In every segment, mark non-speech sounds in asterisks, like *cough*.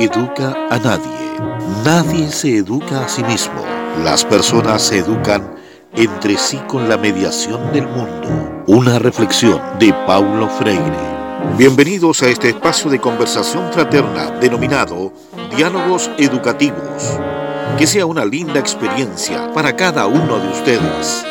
Educa a nadie. Nadie se educa a sí mismo. Las personas se educan entre sí con la mediación del mundo. Una reflexión de Paulo Freire. Bienvenidos a este espacio de conversación fraterna denominado Diálogos Educativos. Que sea una linda experiencia para cada uno de ustedes.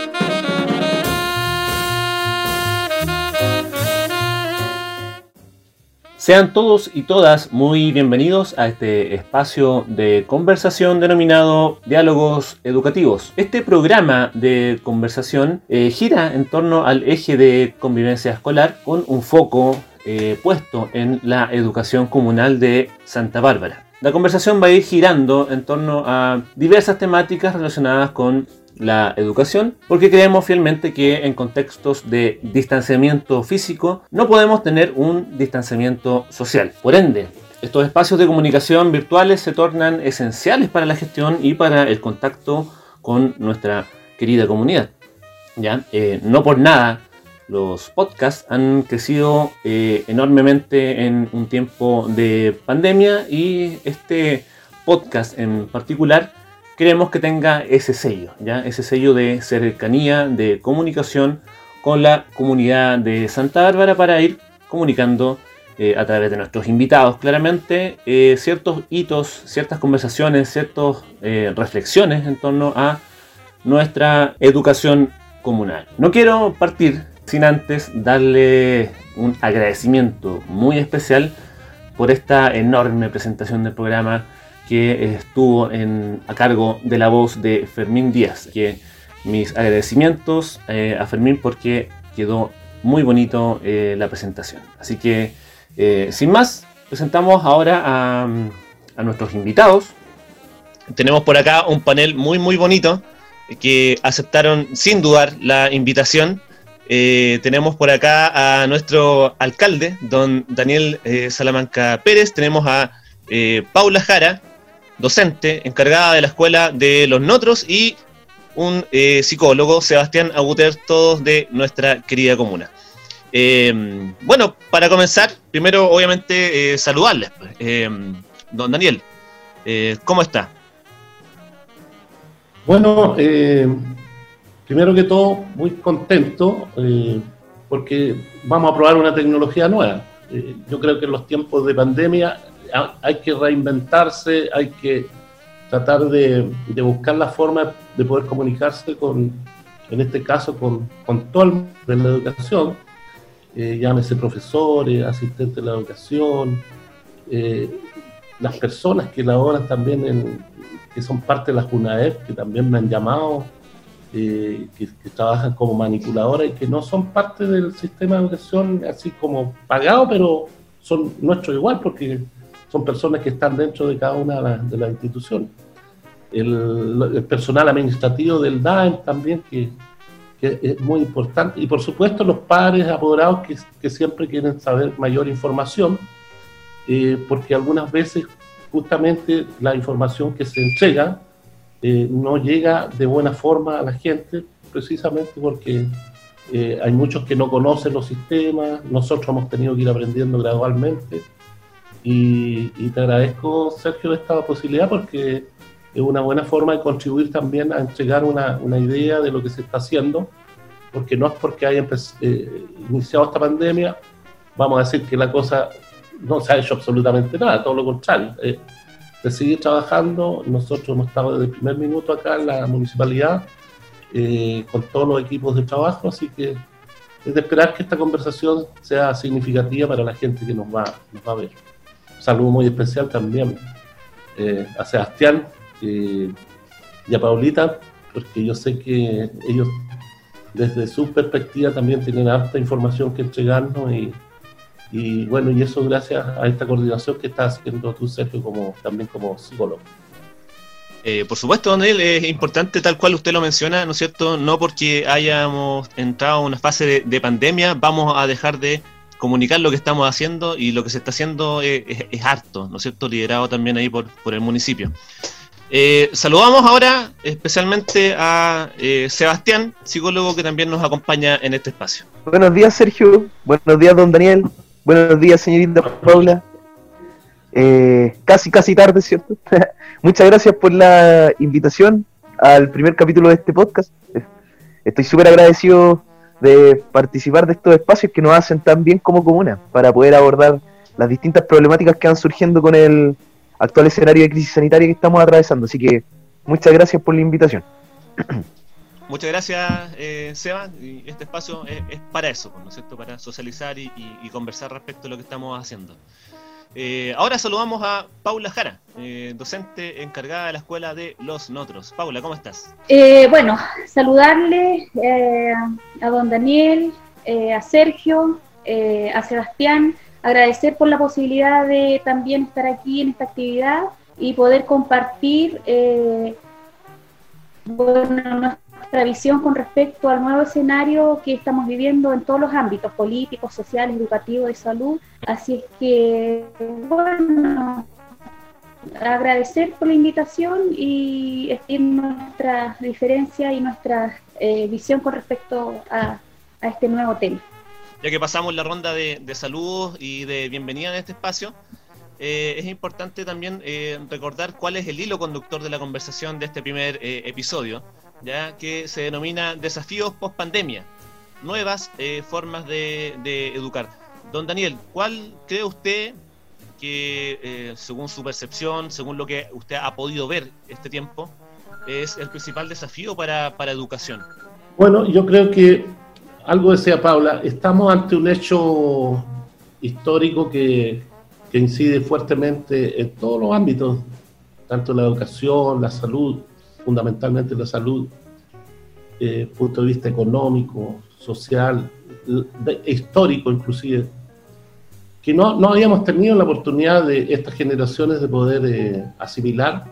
Sean todos y todas muy bienvenidos a este espacio de conversación denominado Diálogos Educativos. Este programa de conversación eh, gira en torno al eje de convivencia escolar con un foco eh, puesto en la educación comunal de Santa Bárbara. La conversación va a ir girando en torno a diversas temáticas relacionadas con la educación, porque creemos fielmente que en contextos de distanciamiento físico no podemos tener un distanciamiento social. Por ende, estos espacios de comunicación virtuales se tornan esenciales para la gestión y para el contacto con nuestra querida comunidad. ¿Ya? Eh, no por nada los podcasts han crecido eh, enormemente en un tiempo de pandemia y este podcast en particular queremos que tenga ese sello, ¿ya? ese sello de cercanía, de comunicación con la comunidad de Santa Bárbara para ir comunicando eh, a través de nuestros invitados claramente eh, ciertos hitos, ciertas conversaciones, ciertas eh, reflexiones en torno a nuestra educación comunal. No quiero partir sin antes darle un agradecimiento muy especial por esta enorme presentación del programa que estuvo a cargo de la voz de Fermín Díaz. Que mis agradecimientos eh, a Fermín porque quedó muy bonito eh, la presentación. Así que, eh, sin más, presentamos ahora a, a, nuestros invitados. Tenemos por acá un panel muy, muy bonito que aceptaron sin dudar la invitación. Tenemos por acá a nuestro alcalde, don Daniel Salamanca Pérez. Tenemos a Paula Jara, docente encargada de la escuela de los Notros y un eh, psicólogo, Sebastián Aguter, todos de nuestra querida comuna. Eh, bueno, para comenzar, primero obviamente eh, saludarles. Pues. don Daniel, ¿cómo está? Bueno, primero que todo, muy contento porque vamos a probar una tecnología nueva. yo creo que en los tiempos de pandemia hay que reinventarse, hay que tratar de, buscar la forma de poder comunicarse con, en este caso, con, con todo el mundo de la educación, eh, llámese profesores, asistentes de la educación, eh, las personas que laboran también, en, que son parte de la JUNAEP, que también me han llamado, eh, que, que, trabajan como manipuladoras y que no son parte del sistema de educación así como pagado, pero son nuestros igual, porque son personas que están dentro de cada una de las instituciones. El, personal administrativo del DAEM también, que, es muy importante, y por supuesto los padres apoderados que, siempre quieren saber mayor información, eh, porque algunas veces justamente la información que se entrega eh, no llega de buena forma a la gente, precisamente porque eh, hay muchos que no conocen los sistemas, nosotros hemos tenido que ir aprendiendo gradualmente y, te agradezco, Sergio, esta posibilidad porque es una buena forma de contribuir también a entregar una, una idea de lo que se está haciendo, porque no es porque haya eh, iniciado esta pandemia, vamos a decir que la cosa no se ha hecho absolutamente nada, todo lo contrario. Eh, de seguir trabajando, nosotros hemos estado desde el primer minuto acá en la municipalidad eh, con todos los equipos de trabajo, así que es de esperar que esta conversación sea significativa para la gente que nos va, a ver. Saludo muy especial también eh, a Sebastián y a Paulita, porque yo sé que ellos desde su perspectiva también tienen harta información que entregarnos y, y bueno, y eso gracias a esta coordinación que estás haciendo tú, Sergio, como, también como psicólogo. Eh, por supuesto, Daniel, es importante tal cual usted lo menciona, ¿no es cierto? No porque hayamos entrado en una fase de pandemia, vamos a dejar de comunicar lo que estamos haciendo y lo que se está haciendo es, harto, ¿no es cierto? Liderado también ahí por, por el municipio. Eh, saludamos ahora especialmente a eh, Sebastián, psicólogo que también nos acompaña en este espacio. Buenos días, Sergio. Buenos días, don Daniel. Buenos días, señorita Paula. eh, casi, casi tarde, ¿cierto? *laughs* Muchas gracias por la invitación al primer capítulo de este podcast. Estoy súper agradecido de participar de estos espacios que nos hacen tan bien como comuna para poder abordar las distintas problemáticas que van surgiendo con el actual escenario de crisis sanitaria que estamos atravesando. Así que muchas gracias por la invitación. *clears throat* Muchas gracias, eh, Seba. Y este espacio es, para eso, ¿no es cierto? Para socializar y, conversar respecto a lo que estamos haciendo. Eh, ahora saludamos a Paula Jara, eh, docente encargada de la Escuela de Los Notros. Paula, ¿cómo estás? Eh, bueno, saludarle a don Daniel, a Sergio, a Sebastián, agradecer por la posibilidad de también estar aquí en esta actividad y poder compartir bueno, nuestra visión con respecto al nuevo escenario que estamos viviendo en todos los ámbitos, políticos, sociales, educativos, de salud. Así es que, bueno, agradecer por la invitación y estimar nuestra diferencia y nuestra eh, visión con respecto a, este nuevo tema. Ya que pasamos la ronda de, saludos y de bienvenida en este espacio, eh, es importante también eh, recordar cuál es el hilo conductor de la conversación de este primer episodio ya que se denomina desafíos post pandemia, nuevas eh, formas de, educar. Don Daniel, ¿cuál cree usted que, eh, según su percepción, según lo que usted ha podido ver este tiempo, es el principal desafío para, para educación? Bueno, yo creo que algo decía Paula, estamos ante un hecho histórico que, que incide fuertemente en todos los ámbitos, tanto la educación, la salud, fundamentalmente la salud, eh, punto de vista económico, social, histórico inclusive, que no, no, habíamos tenido la oportunidad de estas generaciones de poder eh, asimilar.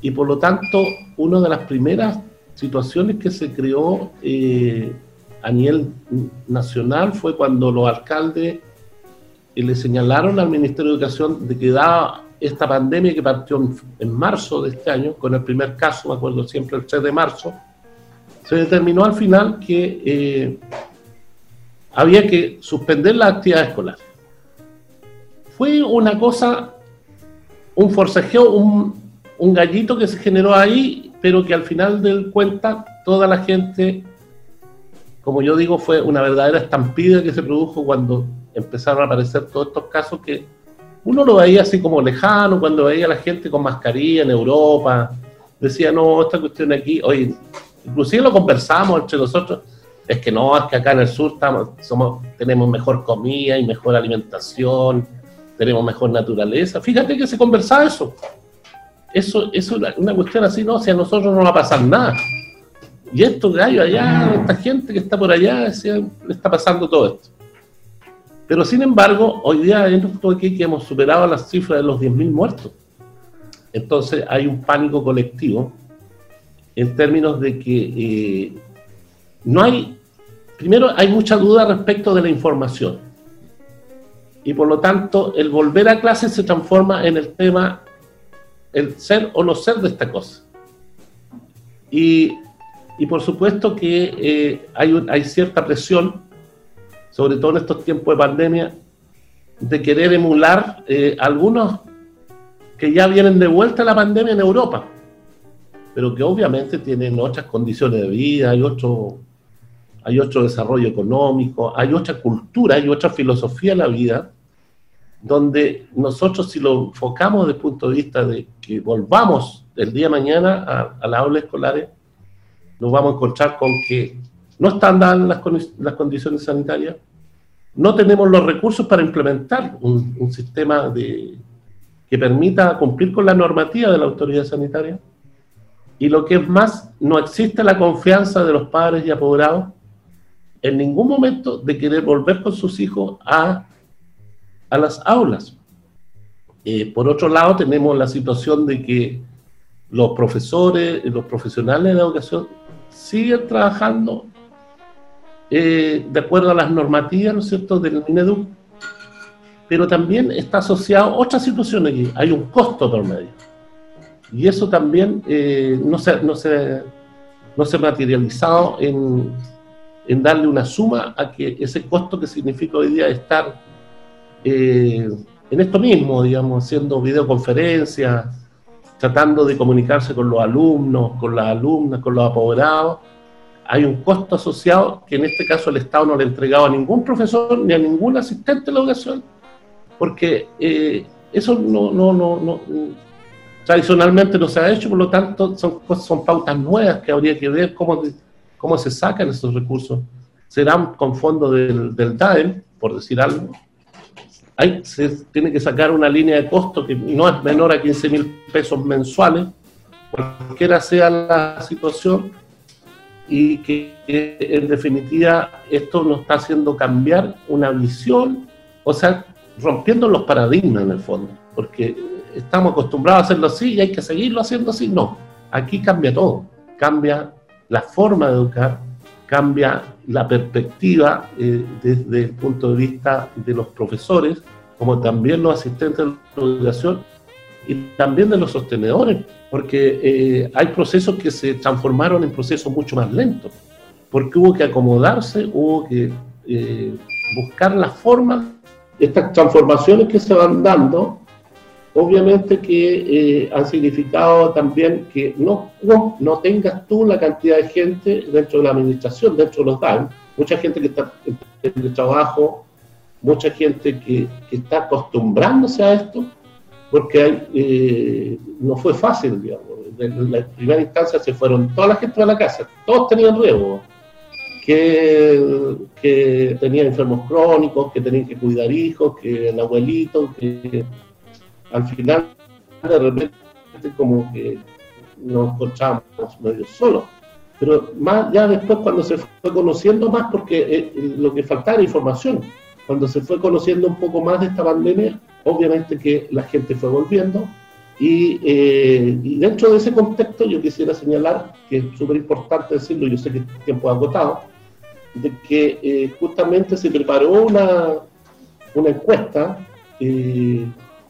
Y por lo tanto una de las primeras situaciones que se creó eh, a nivel nacional fue cuando los alcaldes eh, le señalaron al Ministerio de Educación de que daba esta pandemia que partió en, marzo de este año, con el primer caso, me acuerdo siempre el 3 de marzo, se determinó al final que eh, había que suspender la actividad escolar. Fue una cosa, un forcejeo, un, un gallito que se generó ahí, pero que al final del cuenta toda la gente, como yo digo, fue una verdadera estampida que se produjo cuando empezaron a aparecer todos estos casos que uno lo veía así como lejano, cuando veía a la gente con mascarilla en Europa, decía, no, esta cuestión aquí, oye, inclusive lo conversamos entre nosotros, es que no, es que acá en el sur estamos, somos, tenemos mejor comida y mejor alimentación, tenemos mejor naturaleza. Fíjate que se conversaba eso. Eso es una, cuestión así, no, si a nosotros no va a pasar nada. Y estos gallos allá, esta gente que está por allá, le está pasando todo esto. Pero sin embargo, hoy día esto aquí que hemos superado las cifras de los 10.000 muertos. Entonces hay un pánico colectivo en términos de que eh, no hay, primero hay mucha duda respecto de la información. Y por lo tanto, el volver a clase se transforma en el tema, el ser o no ser de esta cosa. Y, y por supuesto que eh, hay, hay cierta presión sobre todo en estos tiempos de pandemia, de querer emular eh, algunos que ya vienen de vuelta a la pandemia en Europa, pero que obviamente tienen otras condiciones de vida, hay otro, hay otro desarrollo económico, hay otra cultura, hay otra filosofía de la vida, donde nosotros si lo enfocamos desde el punto de vista de que volvamos el día de mañana a, a las aulas escolares, nos vamos a encontrar con que no están dadas las, condiciones sanitarias, no tenemos los recursos para implementar un, sistema que permita cumplir con la normativa de la autoridad sanitaria. Y lo que es más, no existe la confianza de los padres y apoderados en ningún momento de querer volver con sus hijos a, a las aulas. Eh, por otro lado, tenemos la situación de que los profesores, los profesionales de la educación siguen trabajando eh, de acuerdo a las normativas, ¿no es cierto?, del MINEDU, pero también está asociado a otras situaciones aquí. Hay un costo por medio. Y eso también eh, no, se, no, se, no se ha materializado en, en, darle una suma a que ese costo que significa hoy día estar eh, en esto mismo, digamos, haciendo videoconferencias, tratando de comunicarse con los alumnos, con las alumnas, con los apoderados, hay un costo asociado que en este caso el Estado no le ha entregado a ningún profesor ni a ningún asistente de la educación, porque eh, eso no, no, no, no, tradicionalmente no se ha hecho, por lo tanto son, son pautas nuevas que habría que ver cómo, cómo se sacan esos recursos. Serán con fondos del, del DAEM, por decir algo, hay, se tiene que sacar una línea de costo que no es menor a 15 mil pesos mensuales, cualquiera sea la situación, y que en definitiva esto nos está haciendo cambiar una visión, o sea, rompiendo los paradigmas en el fondo, porque estamos acostumbrados a hacerlo así y hay que seguirlo haciendo así. No, aquí cambia todo, cambia la forma de educar, cambia la perspectiva eh, desde el punto de vista de los profesores, como también los asistentes de educación y también de los sostenedores, porque eh, hay procesos que se transformaron en procesos mucho más lentos, porque hubo que acomodarse, hubo que eh, buscar la forma. Estas transformaciones que se van dando obviamente que eh, han significado también que no, no, tengas tú la cantidad de gente dentro de la administración, dentro de los DAM, mucha gente que está en el trabajo, mucha gente que, está acostumbrándose a esto, porque eh, no fue fácil, digamos. En la primera instancia se fueron toda la gente a la casa, todos tenían riesgo, que, tenían enfermos crónicos, que tenían que cuidar hijos, que el abuelito, que al final de repente como que nos encontrábamos medio solos. Pero más ya después cuando se fue conociendo más, porque eh, lo que faltaba era información, cuando se fue conociendo un poco más de esta pandemia, obviamente que la gente fue volviendo y, eh, dentro de ese contexto yo quisiera señalar, que es súper importante decirlo, yo sé que el tiempo ha agotado, de que justamente se preparó una, una encuesta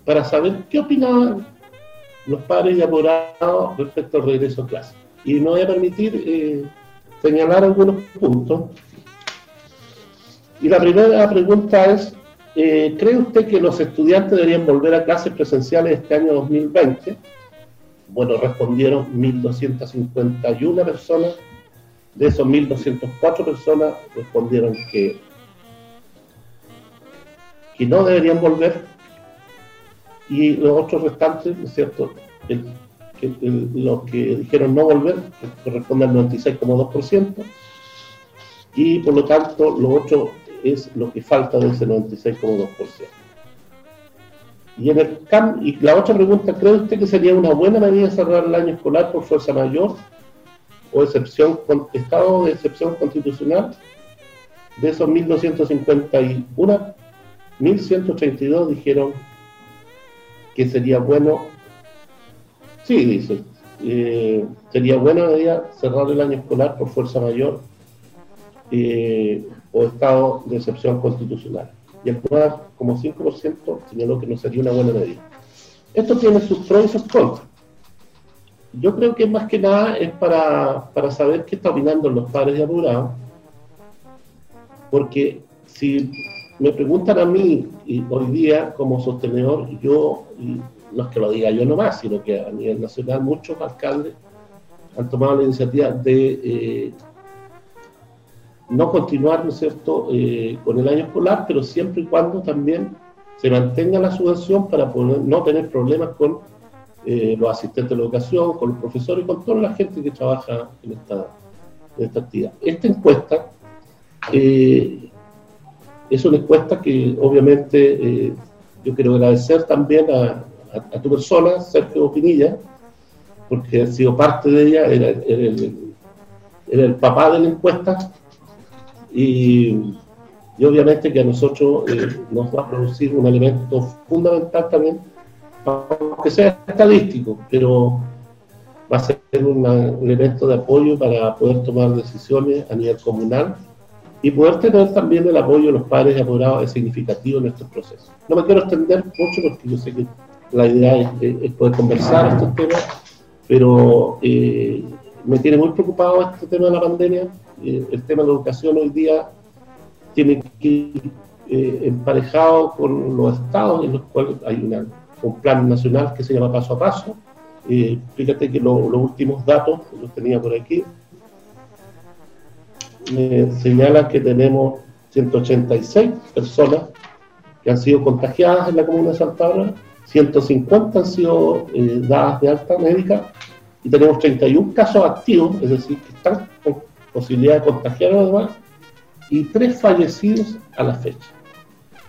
para saber qué opinaban los padres y apoderados respecto al regreso a clase. Y me voy a permitir eh, señalar algunos puntos. Y la primera pregunta es, eh, ¿cree usted que los estudiantes deberían volver a clases presenciales este año 2020? Bueno, respondieron 1.251 personas. De esos 1.204 personas respondieron que, que no deberían volver y los otros restantes, ¿no es cierto? los que dijeron no volver, corresponde al 96,2%, y por lo tanto lo otro es lo que falta de ese 96,2%. Y, y la otra pregunta, ¿cree usted que sería una buena medida cerrar el año escolar por fuerza mayor o excepción, estado de excepción constitucional? De esos 1.251, 1.132 dijeron que sería bueno, sí, dice, eh, sería buena medida cerrar el año escolar por fuerza mayor eh, o estado de excepción constitucional. Y el como 5%, señaló que no sería una buena medida. Esto tiene sus pros y sus contras. Yo creo que más que nada es para, para saber qué está opinando los padres de apurados, porque si me preguntan a mí y hoy día como sostenedor, yo, no es que lo diga yo nomás, sino que a nivel nacional muchos alcaldes han tomado la iniciativa de eh, no continuar, ¿no es cierto?, eh, con el año escolar, pero siempre y cuando también se mantenga la subvención para no tener problemas con eh, los asistentes de la educación, con los profesores con toda la gente que trabaja en esta, actividad. Esta encuesta es una encuesta que obviamente eh, yo quiero agradecer también a, tu persona, Sergio Pinilla, porque ha sido parte de ella, era, el, papá de la encuesta y, obviamente que a nosotros eh, nos va a producir un elemento fundamental también, aunque sea estadístico, pero va a ser un elemento de apoyo para poder tomar decisiones a nivel comunal y poder tener también el apoyo de los padres y apoderados es significativo en estos procesos. No me quiero extender mucho porque yo sé que la idea es, poder conversar estos temas, pero eh, me tiene muy preocupado este tema de la pandemia. Eh, el tema de la educación hoy día tiene que ir eh, emparejado con los estados en los cuales hay un plan nacional que se llama paso a paso. Eh, fíjate que los últimos datos, los tenía por aquí, señalan que tenemos 186 personas que han sido contagiadas en la comuna de Santa Bárbara, 150 han sido dadas de alta médica y tenemos 31 casos activos, es decir, que están con posibilidad de contagiar a los demás, y tres fallecidos a la fecha.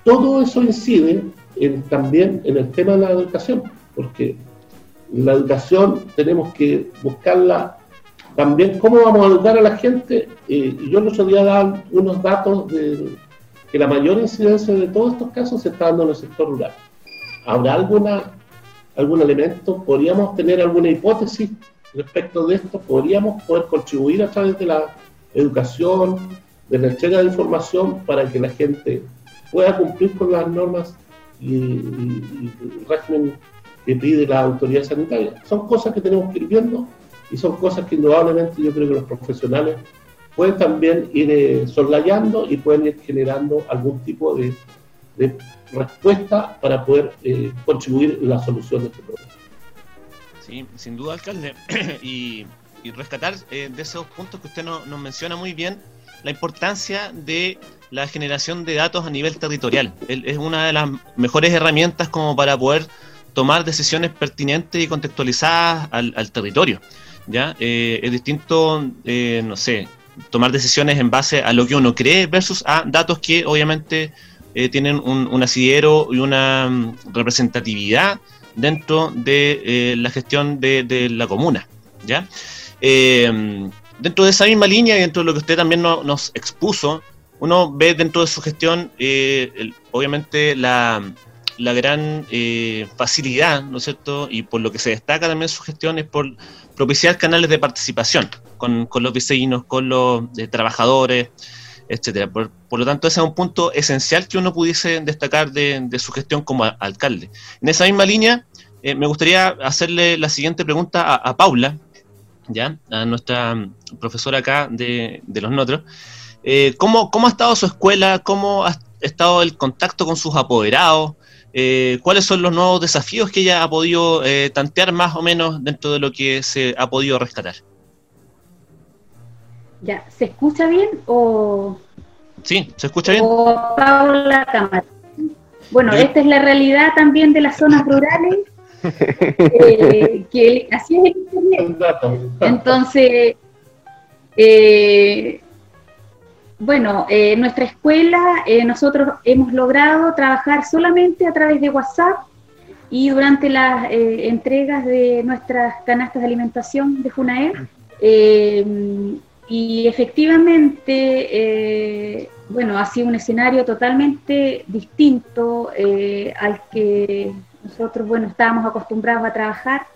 Todo eso incide también en el tema de la educación, porque la educación tenemos que buscarla también, cómo vamos a educar a la gente. Eh, yo el otro día daba unos datos de que la mayor incidencia de todos estos casos se está dando en el sector rural. ¿Habrá alguna, algún elemento? ¿Podríamos tener alguna hipótesis respecto de esto? ¿Podríamos poder contribuir a través de la educación, de la entrega de información para que la gente pueda cumplir con las normas y, el régimen que pide la autoridad sanitaria? Son cosas que tenemos que ir viendo y son cosas que indudablemente yo creo que los profesionales pueden también ir eh, soslayando y pueden ir generando algún tipo de, respuesta para poder eh, contribuir la solución de este problema. Sí, sin duda, alcalde. *clears throat* y, rescatar eh, de esos puntos que usted nos menciona muy bien la importancia de la generación de datos a nivel territorial. Es una de las mejores herramientas como para poder tomar decisiones pertinentes y contextualizadas al, al territorio. ¿ya? Eh, es distinto, eh, no sé, tomar decisiones en base a lo que uno cree versus a datos que obviamente eh, tienen un, asidero y una mm, representatividad dentro de la gestión de, la comuna. ¿ya? dentro de esa misma línea y dentro de lo que usted también nos expuso, uno ve dentro de su gestión, obviamente, la, la gran facilidad, ¿no es cierto? Y por lo que se destaca también su gestión es por propiciar canales de participación con, los vecinos, con los eh, trabajadores, etcétera. Por, lo tanto, ese es un punto esencial que uno pudiese destacar de, su gestión como alcalde. En esa misma línea, eh, me gustaría hacerle la siguiente pregunta a, Paula, ya, a nuestra profesora acá de, los Notros. Eh, ¿cómo, ¿Cómo ha estado su escuela? ¿Cómo ha estado el contacto con sus apoderados? Eh, cuáles son los nuevos desafíos que ella ha podido eh, tantear más o menos dentro de lo que se ha podido rescatar. Ya, ¿se escucha bien o...? Sí, ¿se escucha bien? O Paula Cámara. Bueno, esta es la realidad también de las zonas rurales, eh, que así es el Internet. Entonces, eh, bueno, en nuestra escuela eh, nosotros hemos logrado trabajar solamente a través de WhatsApp y durante las eh, entregas de nuestras canastas de alimentación de FUNAER. Eh, y efectivamente, bueno, ha sido un escenario totalmente distinto al que nosotros, bueno, estábamos acostumbrados a trabajar.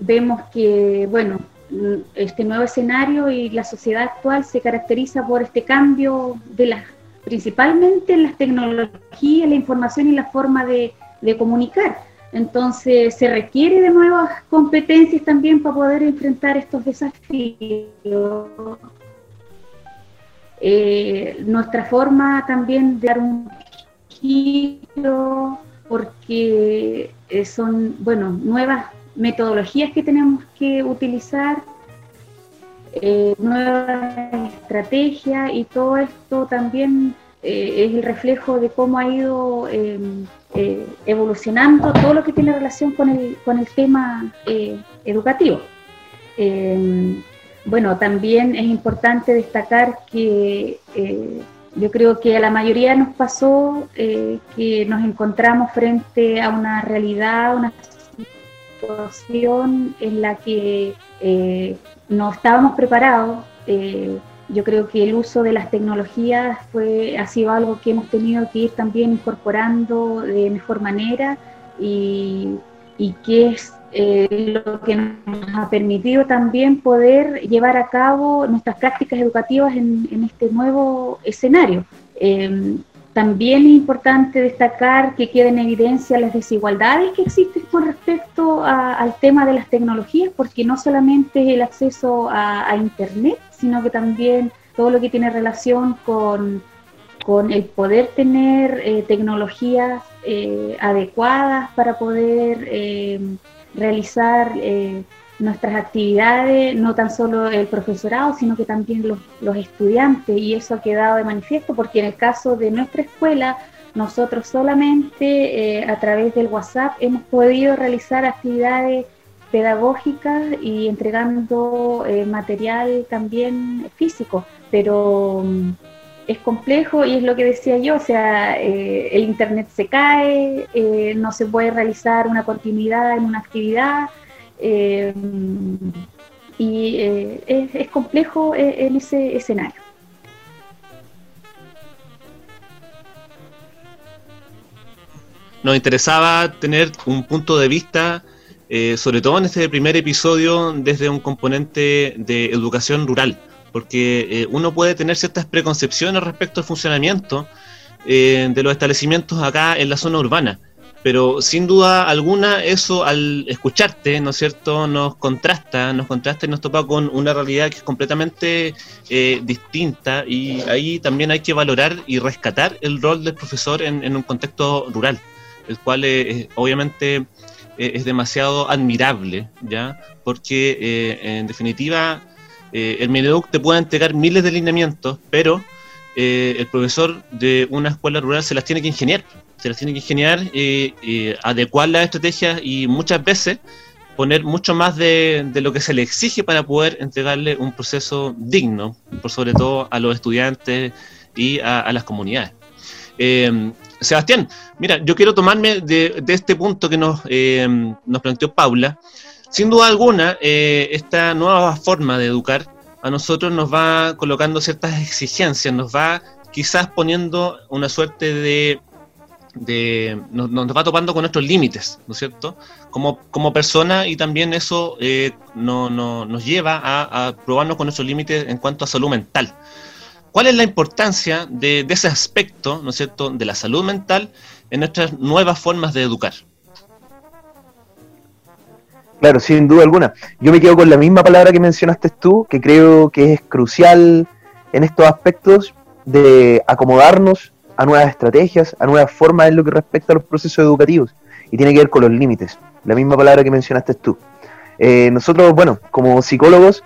vemos que, bueno, este nuevo escenario y la sociedad actual se caracteriza por este cambio de las principalmente en las tecnologías, la información y la forma de, comunicar. Entonces se requiere de nuevas competencias también para poder enfrentar estos desafíos. Eh, nuestra forma también de dar un giro, porque eh, son, bueno, nuevas metodologías que tenemos que utilizar, eh, nuevas estrategias y todo esto también es el reflejo de cómo ha ido em, eh, evolucionando todo lo que tiene relación con el, con el tema educativo. Em, bueno, también es importante destacar que yo creo que a la mayoría nos pasó que nos encontramos frente a una realidad, una situación en la que eh, no estábamos preparados. Eh, yo creo que el uso de las tecnologías fue, ha sido algo que hemos tenido que ir también incorporando de mejor manera y, que es eh, lo que nos ha permitido también poder llevar a cabo nuestras prácticas educativas en, este nuevo escenario. También es importante destacar que queda en evidencia las desigualdades que existen con respecto al tema de las tecnologías, porque no solamente es el acceso a, Internet, sino que también todo lo que tiene relación con con el poder tener eh, tecnologías eh, adecuadas para poder eh, realizar nuestras actividades, no tan solo el profesorado, sino que también los, los, estudiantes, y eso ha quedado de manifiesto porque en el caso de nuestra escuela, nosotros solamente a través del WhatsApp hemos podido realizar actividades pedagógicas y entregando material también físico, pero mm, es complejo y es lo que decía yo, o sea, eh, el Internet se cae, eh, no se puede realizar una continuidad en una actividad eh, y es, es, complejo en ese escenario. Nos interesaba tener un punto de vista, sobre todo en este primer episodio, desde un componente de educación rural porque eh, uno puede tener ciertas preconcepciones respecto al funcionamiento eh, de los establecimientos acá en la zona urbana, pero sin duda alguna eso al escucharte, ¿no es cierto?, nos contrasta, nos contrasta y nos topa con una realidad que es completamente eh, distinta y ahí también hay que valorar y rescatar el rol del profesor en, un contexto rural, el cual obviamente es demasiado admirable, ¿ya? Porque en definitiva eh, el Mineduc te puede entregar miles de lineamientos, pero eh, el profesor de una escuela rural se las tiene que ingeniar, se las tiene que ingeniar, eh, adecuar las estrategias y muchas veces poner mucho más de, lo que se le exige para poder entregarle un proceso digno, por sobre todo a los estudiantes y a, las comunidades. Sebastián, mira, yo quiero tomarme de, este punto que nos, nos planteó Paula, sin duda alguna, eh, esta nueva forma de educar a nosotros nos va colocando ciertas exigencias, nos va quizás poniendo una suerte de... nos, va topando con nuestros límites, ¿no es cierto? Como, como persona y también eso eh, no, nos lleva a, probarnos con nuestros límites en cuanto a salud mental. ¿Cuál es la importancia de, ese aspecto, ¿no es cierto?, de la salud mental en nuestras nuevas formas de educar. Claro, sin duda alguna. Yo me quedo con la misma palabra que mencionaste tú, que creo que es crucial en estos aspectos de acomodarnos a nuevas estrategias, a nuevas formas en lo que respecta a los procesos educativos. Y tiene que ver con los límites. La misma palabra que mencionaste tú. Eh, nosotros, bueno, como psicólogos,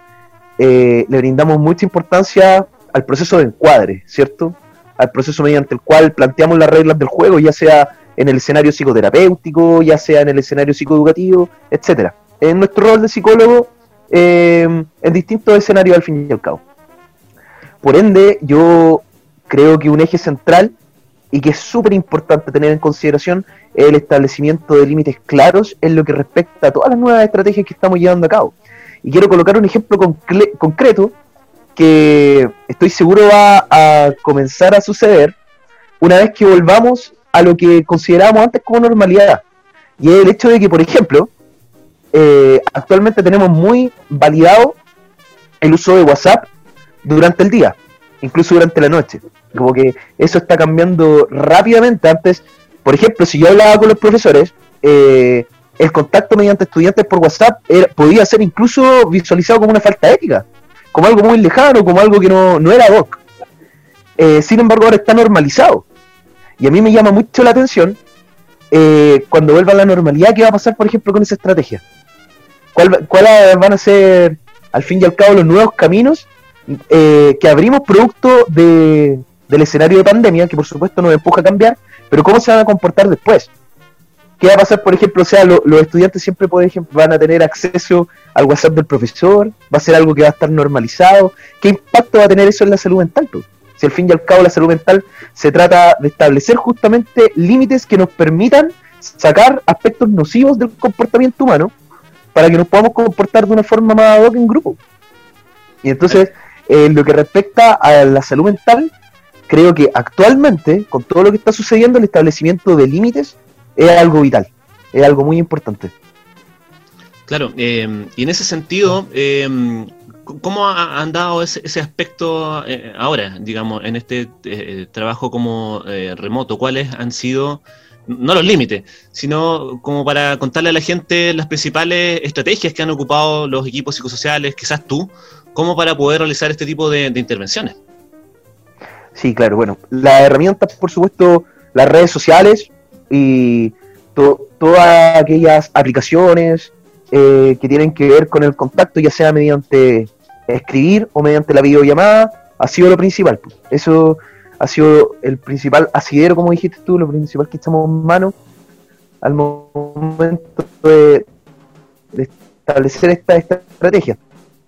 eh, le brindamos mucha importancia al proceso de encuadre, ¿cierto? Al proceso mediante el cual planteamos las reglas del juego, ya sea en el escenario psicoterapéutico, ya sea en el escenario psicoeducativo, etcétera en nuestro rol de psicólogo eh, en distintos escenarios al fin y al cabo. Por ende, yo creo que un eje central y que es súper importante tener en consideración es el establecimiento de límites claros en lo que respecta a todas las nuevas estrategias que estamos llevando a cabo. Y quiero colocar un ejemplo concreto que estoy seguro va a comenzar a suceder una vez que volvamos a lo que considerábamos antes como normalidad. Y es el hecho de que, por ejemplo, eh, actualmente tenemos muy validado el uso de WhatsApp durante el día, incluso durante la noche. Como que eso está cambiando rápidamente. Antes, por ejemplo, si yo hablaba con los profesores, eh, el contacto mediante estudiantes por WhatsApp podía ser incluso visualizado como una falta ética, como algo muy lejano, como algo que no, no era doc. Eh, sin embargo, ahora está normalizado. Y a mí me llama mucho la atención cuando vuelva a la normalidad, ¿qué va a pasar, por ejemplo, con esa estrategia? ¿Cuáles van a ser, al fin y al cabo, los nuevos caminos eh, que abrimos producto de, del escenario de pandemia, que por supuesto nos empuja a cambiar, pero cómo se van a comportar después? ¿Qué va a pasar, por ejemplo? O sea, los estudiantes siempre van a tener acceso al WhatsApp del profesor, va a ser algo que va a estar normalizado. ¿Qué impacto va a tener eso en la salud mental? Si al fin y al cabo la salud mental se trata de establecer justamente límites que nos permitan sacar aspectos nocivos del comportamiento humano para que nos podamos comportar de una forma más ad en grupo. Y entonces, en lo que respecta a la salud mental, creo que actualmente, con todo lo que está sucediendo, el establecimiento de límites es algo vital, es algo muy importante. Claro, eh, y en ese sentido, eh, ¿cómo ha andado ese, ese aspecto eh, ahora, digamos, en este trabajo como remoto? ¿Cuáles han sido no los límites, sino como para contarle a la gente las principales estrategias que han ocupado los equipos psicosociales, quizás tú, como para poder realizar este tipo de, intervenciones. Sí, claro, bueno, las herramientas, por supuesto, las redes sociales y todas aquellas aplicaciones eh, que tienen que ver con el contacto, ya sea mediante escribir o mediante la videollamada, ha sido lo principal. Eso ha sido el principal asidero, como dijiste tú, lo principal que estamos en mano al momento de, establecer esta, estrategia.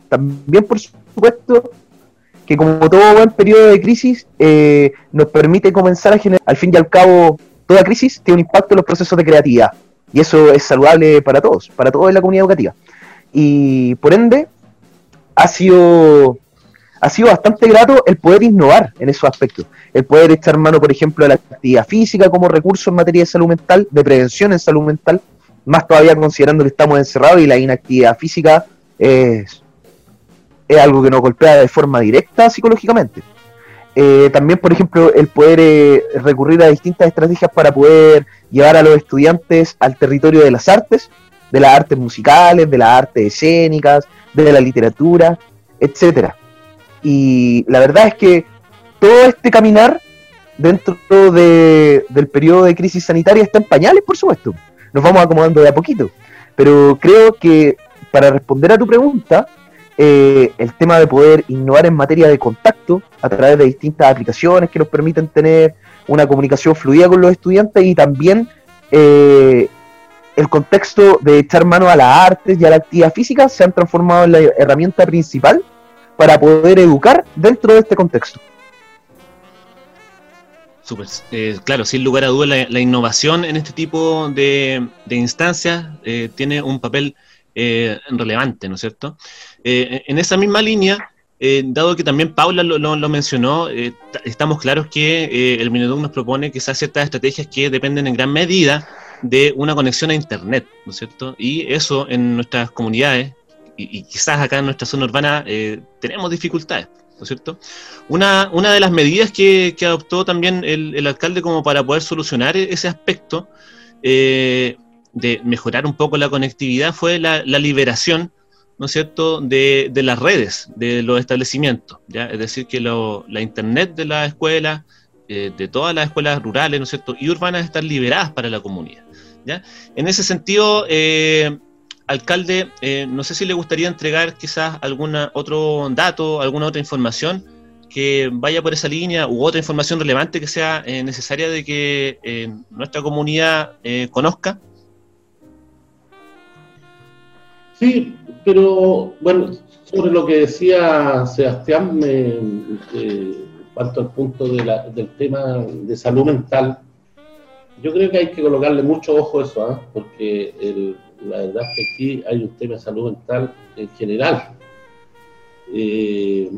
También, por supuesto, que como todo buen periodo de crisis, eh, nos permite comenzar a generar, al fin y al cabo, toda crisis tiene un impacto en los procesos de creatividad. Y eso es saludable para todos, para todos en la comunidad educativa. Y por ende, ha sido, ha sido bastante grato el poder innovar en esos aspectos. El poder echar mano, por ejemplo, a la actividad física como recurso en materia de salud mental, de prevención en salud mental, más todavía considerando que estamos encerrados y la inactividad física es, es algo que nos golpea de forma directa psicológicamente. Eh, también, por ejemplo, el poder eh, recurrir a distintas estrategias para poder llevar a los estudiantes al territorio de las artes, de las artes musicales, de las artes escénicas, de la literatura, etcétera. Y la verdad es que todo este caminar dentro del periodo de crisis sanitaria está en pañales, por supuesto. Nos vamos acomodando de a poquito. Pero creo que para responder a tu pregunta, eh, el tema de poder innovar en materia de contacto a través de distintas aplicaciones que nos permiten tener una comunicación fluida con los estudiantes y también eh, el contexto de echar mano a las artes y a la actividad física se han transformado en la herramienta principal para poder educar dentro de este contexto. Super. Eh, claro, sin lugar a dudas, la, innovación en este tipo de, instancias tiene un papel relevante, ¿no es cierto? Eh, en esa misma línea, eh, dado que también Paula lo, mencionó, eh, estamos claros que el Mineduc nos propone esas ciertas estrategias que dependen en gran medida de una conexión a Internet, ¿no es cierto? Y eso en nuestras comunidades, y, quizás acá en nuestra zona urbana, tenemos dificultades. ¿no es cierto? Una, una de las medidas que, adoptó también el, alcalde como para poder solucionar e-, ese aspecto de mejorar un poco la conectividad fue la liberación ¿no es cierto?, de, las redes, de los establecimientos, ¿ya? Es decir, que la internet de la escuela, eh, de todas las escuelas rurales, ¿no es cierto?, y urbanas están liberadas para la comunidad, ¿ya? En ese sentido, eh, alcalde, eh, no sé si le gustaría entregar quizás algún otro dato, alguna otra información que vaya por esa línea u otra información relevante que sea necesaria de que nuestra comunidad conozca. Sí, pero bueno, sobre lo que decía Sebastián, en cuanto al punto del tema de salud mental, yo creo que hay que colocarle mucho ojo a eso, ¿ah? porque la verdad es que aquí hay un tema de salud mental en general. Eh,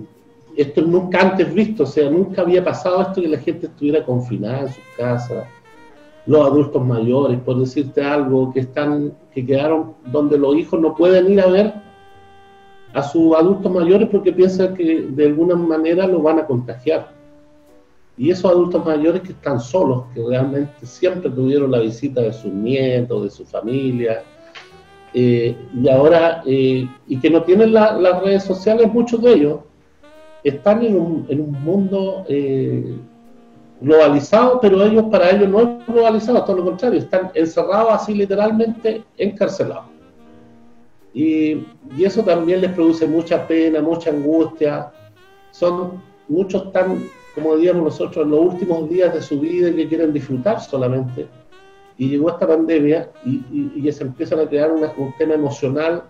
esto nunca antes visto, o sea, nunca había pasado esto que la gente estuviera confinada en sus casas, los adultos mayores, por decirte algo, que están, que quedaron donde los hijos no pueden ir a ver a sus adultos mayores porque piensan que de alguna manera lo van a contagiar. Y esos adultos mayores que están solos, que realmente siempre tuvieron la visita de sus nietos, de su familia, eh, y ahora, eh, y que no tienen las redes sociales, muchos de ellos están en un, en un mundo eh, globalizado, pero ellos para ellos no es globalizado, todo lo contrario, están encerrados así literalmente encarcelados. Y, eso también les produce mucha pena, mucha angustia. Son muchos tan, como diríamos nosotros, en los últimos días de su vida que quieren disfrutar solamente. Y llegó esta pandemia y, se empiezan a crear un tema emocional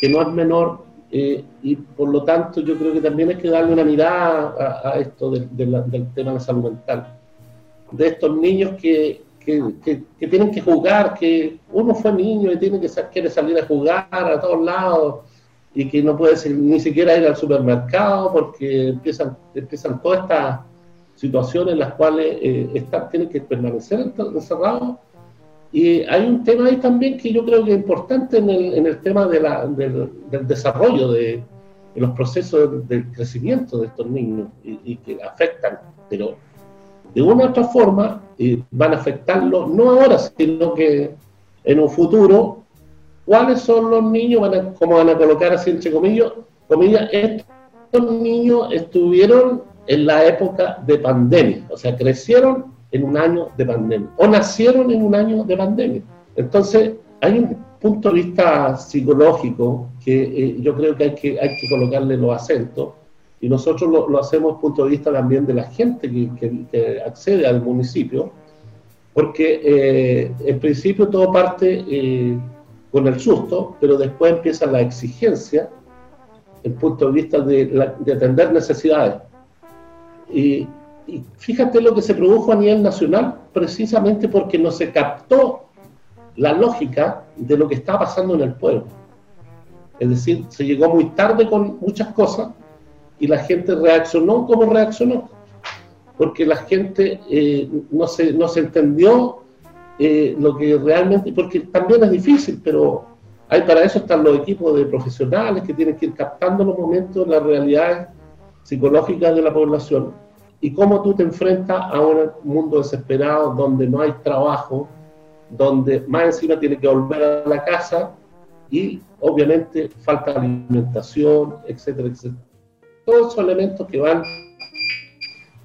que no es menor eh, y por lo tanto yo creo que también hay que darle una mirada a, esto del, del, tema de salud mental. De estos niños que, que, tienen que jugar, que uno fue niño y tiene que quiere salir a jugar a todos lados y que no puede ni siquiera ir al supermercado porque empiezan, empiezan todas estas situaciones en las cuales eh, están, tienen que permanecer encerrados. Y hay un tema ahí también que yo creo que es importante en el, en el tema de la, del, desarrollo de, los procesos del crecimiento de estos niños y, y que afectan, pero de una u otra forma van a afectarlo, no ahora, sino que en un futuro, cuáles son los niños, van a, como van a colocar así entre comillas, comillas, estos niños estuvieron en la época de pandemia, o sea, crecieron en un año de pandemia o nacieron en un año de pandemia. Entonces, hay un punto de vista psicológico que eh, yo creo que hay, que hay que colocarle los acentos y nosotros lo, hacemos desde el punto de vista también de la gente que, accede al municipio, porque eh, en principio todo parte eh, con el susto, pero después empieza la exigencia, el punto de vista de, de atender necesidades. Y, y fíjate lo que se produjo a nivel nacional, precisamente porque no se captó la lógica de lo que estaba pasando en el pueblo. Es decir, se llegó muy tarde con muchas cosas y la gente reaccionó como reaccionó, porque la gente eh, no, se, no se entendió eh, lo que realmente, porque también es difícil, pero hay para eso están los equipos de profesionales que tienen que ir captando los momentos, las realidades psicológicas de la población y cómo tú te enfrentas a un mundo desesperado donde no hay trabajo, donde más encima tiene que volver a la casa y obviamente falta alimentación, etcétera, etcétera. Todos esos elementos que van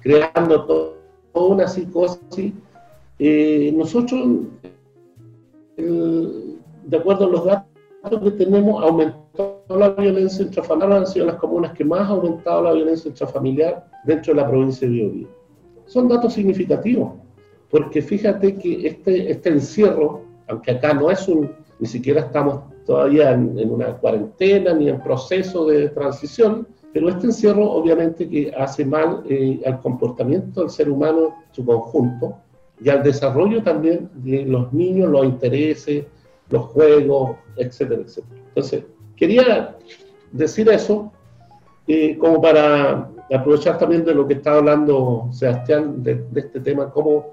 creando toda una psicosis. Eh, nosotros, de acuerdo a los datos que tenemos, aumentó la violencia intrafamiliar, han sido las comunas que más ha aumentado la violencia intrafamiliar dentro de la provincia de Biobío. Son datos significativos porque fíjate que este, este encierro, aunque acá no es un, ni siquiera estamos todavía en, una cuarentena ni en proceso de transición, pero este encierro obviamente que hace mal eh, al comportamiento del ser humano en su conjunto y al desarrollo también de los niños, los intereses, los juegos, etcétera, etcétera. Entonces, quería decir eso eh, como para aprovechar también de lo que está hablando Sebastián de, este tema, cómo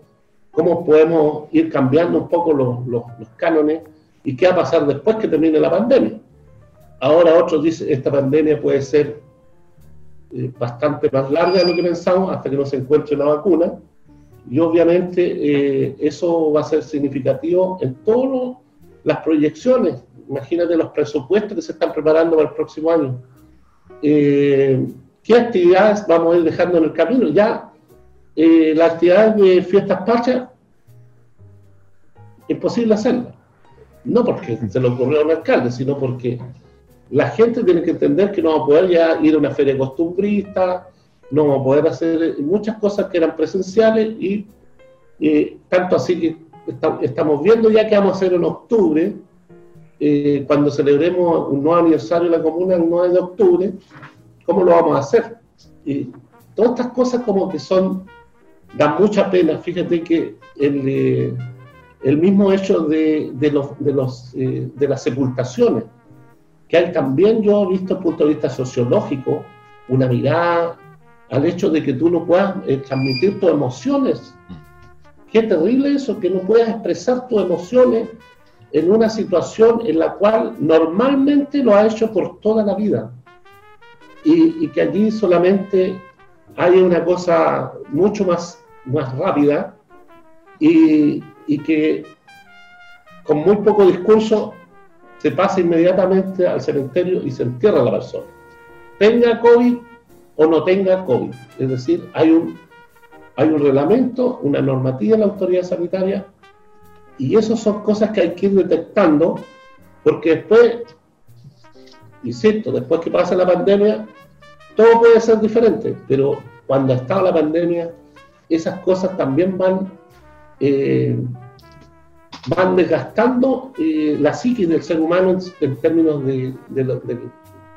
cómo podemos ir cambiando un poco los, los, cánones y qué va a pasar después que termine la pandemia. Ahora otros dicen esta pandemia puede ser eh, bastante más larga de lo que pensamos hasta que no se encuentre la vacuna y obviamente eh, eso va a ser significativo en todas las proyecciones. Imagínate los presupuestos que se están preparando para el próximo año. Eh, ¿Qué actividades vamos a ir dejando en el camino? Ya eh, la actividad de fiestas patrias, imposible hacerla. No porque se lo ocurrió a un alcalde, sino porque la gente tiene que entender que no va a poder ya ir a una feria costumbrista, no va a poder hacer muchas cosas que eran presenciales y tanto así que estamos viendo ya que vamos a hacer en octubre, eh, cuando celebremos un nuevo aniversario de la comuna el 9 de octubre, ¿cómo lo vamos a hacer? Y todas estas cosas como que son da mucha pena. Fíjate que el, eh, el mismo hecho de, de, los, de, los, eh, de las sepultaciones, que hay también yo he visto desde el punto de vista sociológico una mirada al hecho de que tú no puedas eh, transmitir tus emociones. Qué terrible eso, que no puedas expresar tus emociones en una situación en la cual normalmente lo ha hecho por toda la vida. Y, y que allí solamente hay una cosa mucho más, más rápida y, que con muy poco discurso se pasa inmediatamente al cementerio y se entierra a la persona. Tenga COVID o no tenga COVID. Es decir, hay un, hay un reglamento, una normativa en la autoridad sanitaria y esas son cosas que hay que ir detectando porque después, insisto, después que pasa la pandemia, todo puede ser diferente, pero cuando estaba la pandemia, esas cosas también van, eh, van desgastando eh, la psiquis del ser humano en, términos de, del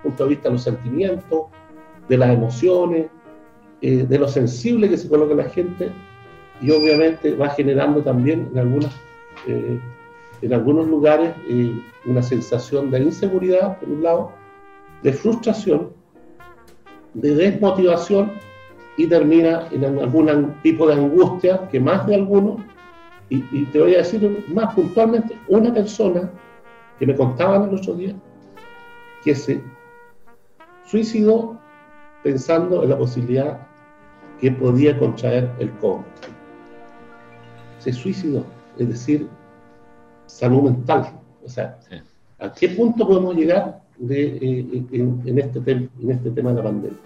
punto de vista de los sentimientos, de las emociones, eh, de lo sensible que se coloca la gente y obviamente va generando también en, algunas, en algunos lugares una sensación de inseguridad, por un lado, de frustración de desmotivación y termina en algún tipo de angustia que más de alguno, y, te voy a decir más puntualmente, una persona que me contaban el otro día que se suicidó pensando en la posibilidad que podía contraer el COVID. Se suicidó, es decir, salud mental. O sea, ¿a qué punto podemos llegar de, eh, en, este en este tema de la pandemia.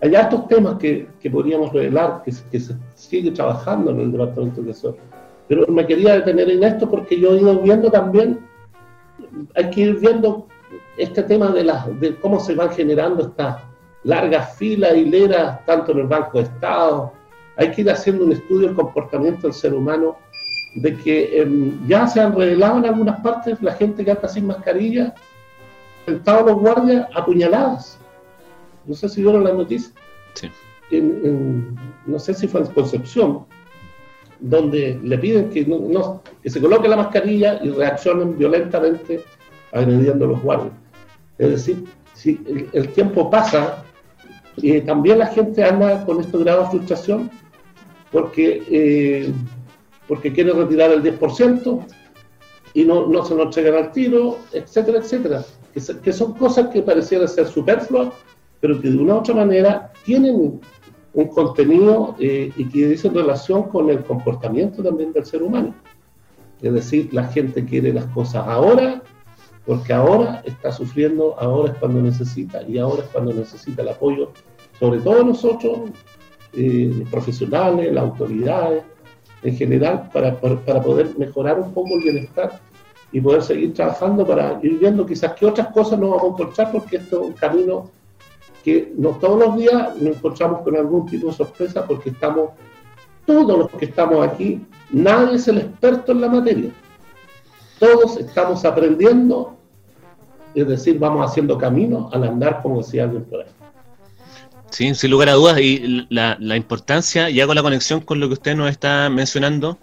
hay estos temas que, que podríamos revelar, que, que, se sigue trabajando en el Departamento de Tesoro. Pero me quería detener en esto porque yo he ido viendo también, hay que ir viendo este tema de, de cómo se van generando estas largas filas, hileras, tanto en el Banco de Estado. Hay que ir haciendo un estudio del comportamiento del ser humano, de que em, ya se han revelado en algunas partes la gente que anda sin mascarilla, sentados los guardias apuñaladas. No sé si vieron la noticia. Sí. no sé si fue en Concepción, donde le piden que, no, que se coloque la mascarilla y reaccionen violentamente agrediendo a los guardias. Es decir, si el, tiempo pasa, y también la gente anda con este grado de frustración porque, eh, porque quiere retirar el 10% y no, no se lo entregan al tiro, etcétera, etcétera. Que, que son cosas que parecieran ser superfluas, pero que de una u otra manera tienen un contenido eh, y que dice relación con el comportamiento también del ser humano. Es decir, la gente quiere las cosas ahora, porque ahora está sufriendo, ahora es cuando necesita, y ahora es cuando necesita el apoyo, sobre todo nosotros, eh, profesionales, las autoridades, en general, para, para poder mejorar un poco el bienestar y poder seguir trabajando para ir viendo quizás qué otras cosas nos vamos a encontrar, porque esto es un camino que no todos los días nos encontramos con algún tipo de sorpresa porque estamos, todos los que estamos aquí, nadie es el experto en la materia. Todos estamos aprendiendo, es decir, vamos haciendo camino al andar, como decía alguien por ahí. Sí, sin lugar a dudas, y la, la importancia, y hago la conexión con lo que usted nos está mencionando,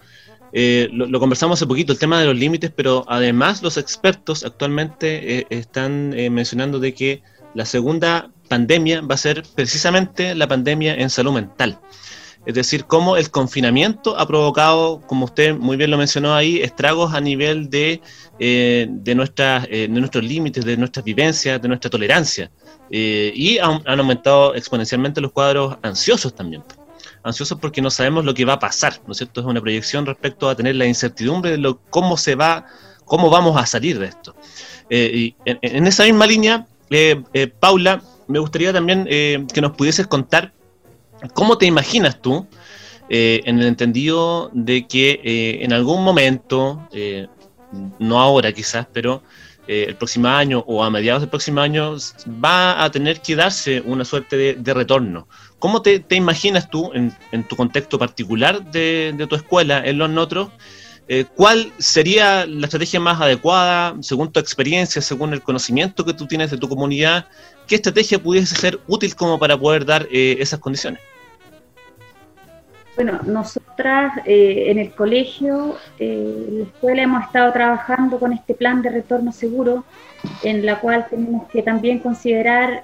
eh, lo, conversamos hace poquito, el tema de los límites, pero además los expertos actualmente eh, están eh, mencionando de que la segunda pandemia va a ser precisamente la pandemia en salud mental. Es decir, cómo el confinamiento ha provocado, como usted muy bien lo mencionó ahí, estragos a nivel de, de, nuestras, de nuestros límites, de nuestras vivencias, de nuestra tolerancia. Eh, y han, aumentado exponencialmente los cuadros ansiosos también. Ansiosos porque no sabemos lo que va a pasar, ¿no es cierto? Es una proyección respecto a tener la incertidumbre de lo, cómo se va, cómo vamos a salir de esto. y en, esa misma línea, Paula, me gustaría también eh, que nos pudieses contar cómo te imaginas tú, eh, en el entendido de que eh, en algún momento, no ahora quizás, pero el próximo año o a mediados del próximo año va a tener que darse una suerte de, retorno. ¿Cómo te, imaginas tú, en, tu contexto particular de, tu escuela, en los otros, eh, ¿Cuál sería la estrategia más adecuada según tu experiencia, según el conocimiento que tú tienes de tu comunidad? ¿Qué estrategia pudiese ser útil como para poder dar eh, esas condiciones? Bueno, nosotras eh, en el colegio, en la escuela hemos estado trabajando con este plan de retorno seguro, en la cual tenemos que también considerar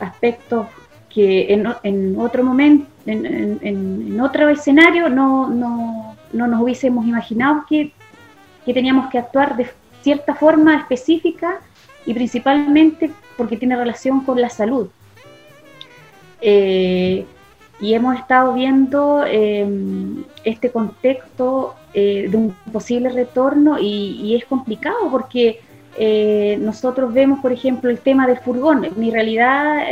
aspectos que en, otro momento, en, otro escenario no, no, no nos hubiésemos imaginado que, teníamos que actuar de cierta forma específica y principalmente porque tiene relación con la salud. Eh, y hemos estado viendo eh, este contexto eh, de un posible retorno y, es complicado porque nosotros vemos, por ejemplo, el tema del furgón. En mi realidad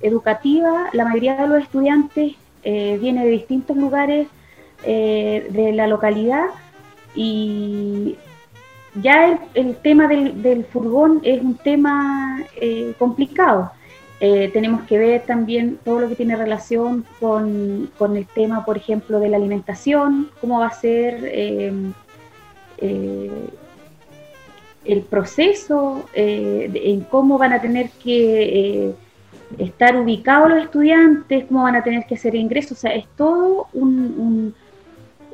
educativa, la mayoría de los estudiantes viene de distintos lugares eh, de la localidad y ya el, tema del, furgón es un tema eh, complicado. Eh, tenemos que ver también todo lo que tiene relación con, el tema, por ejemplo, de la alimentación, cómo va a ser em, el proceso, en cómo van a tener que estar ubicados los estudiantes, cómo van a tener que hacer ingresos, o sea, es todo un,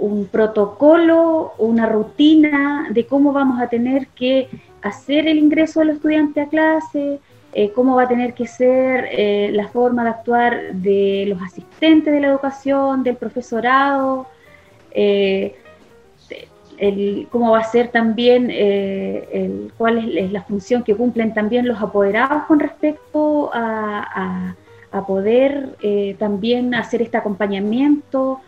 un protocolo, una rutina de cómo vamos a tener que hacer el ingreso del estudiante a clase, eh, cómo va a tener que ser eh, la forma de actuar de los asistentes de la educación, del profesorado, eh, cómo va a ser también, cuál es, la función que cumplen también los apoderados con respecto a poder también hacer este acompañamiento.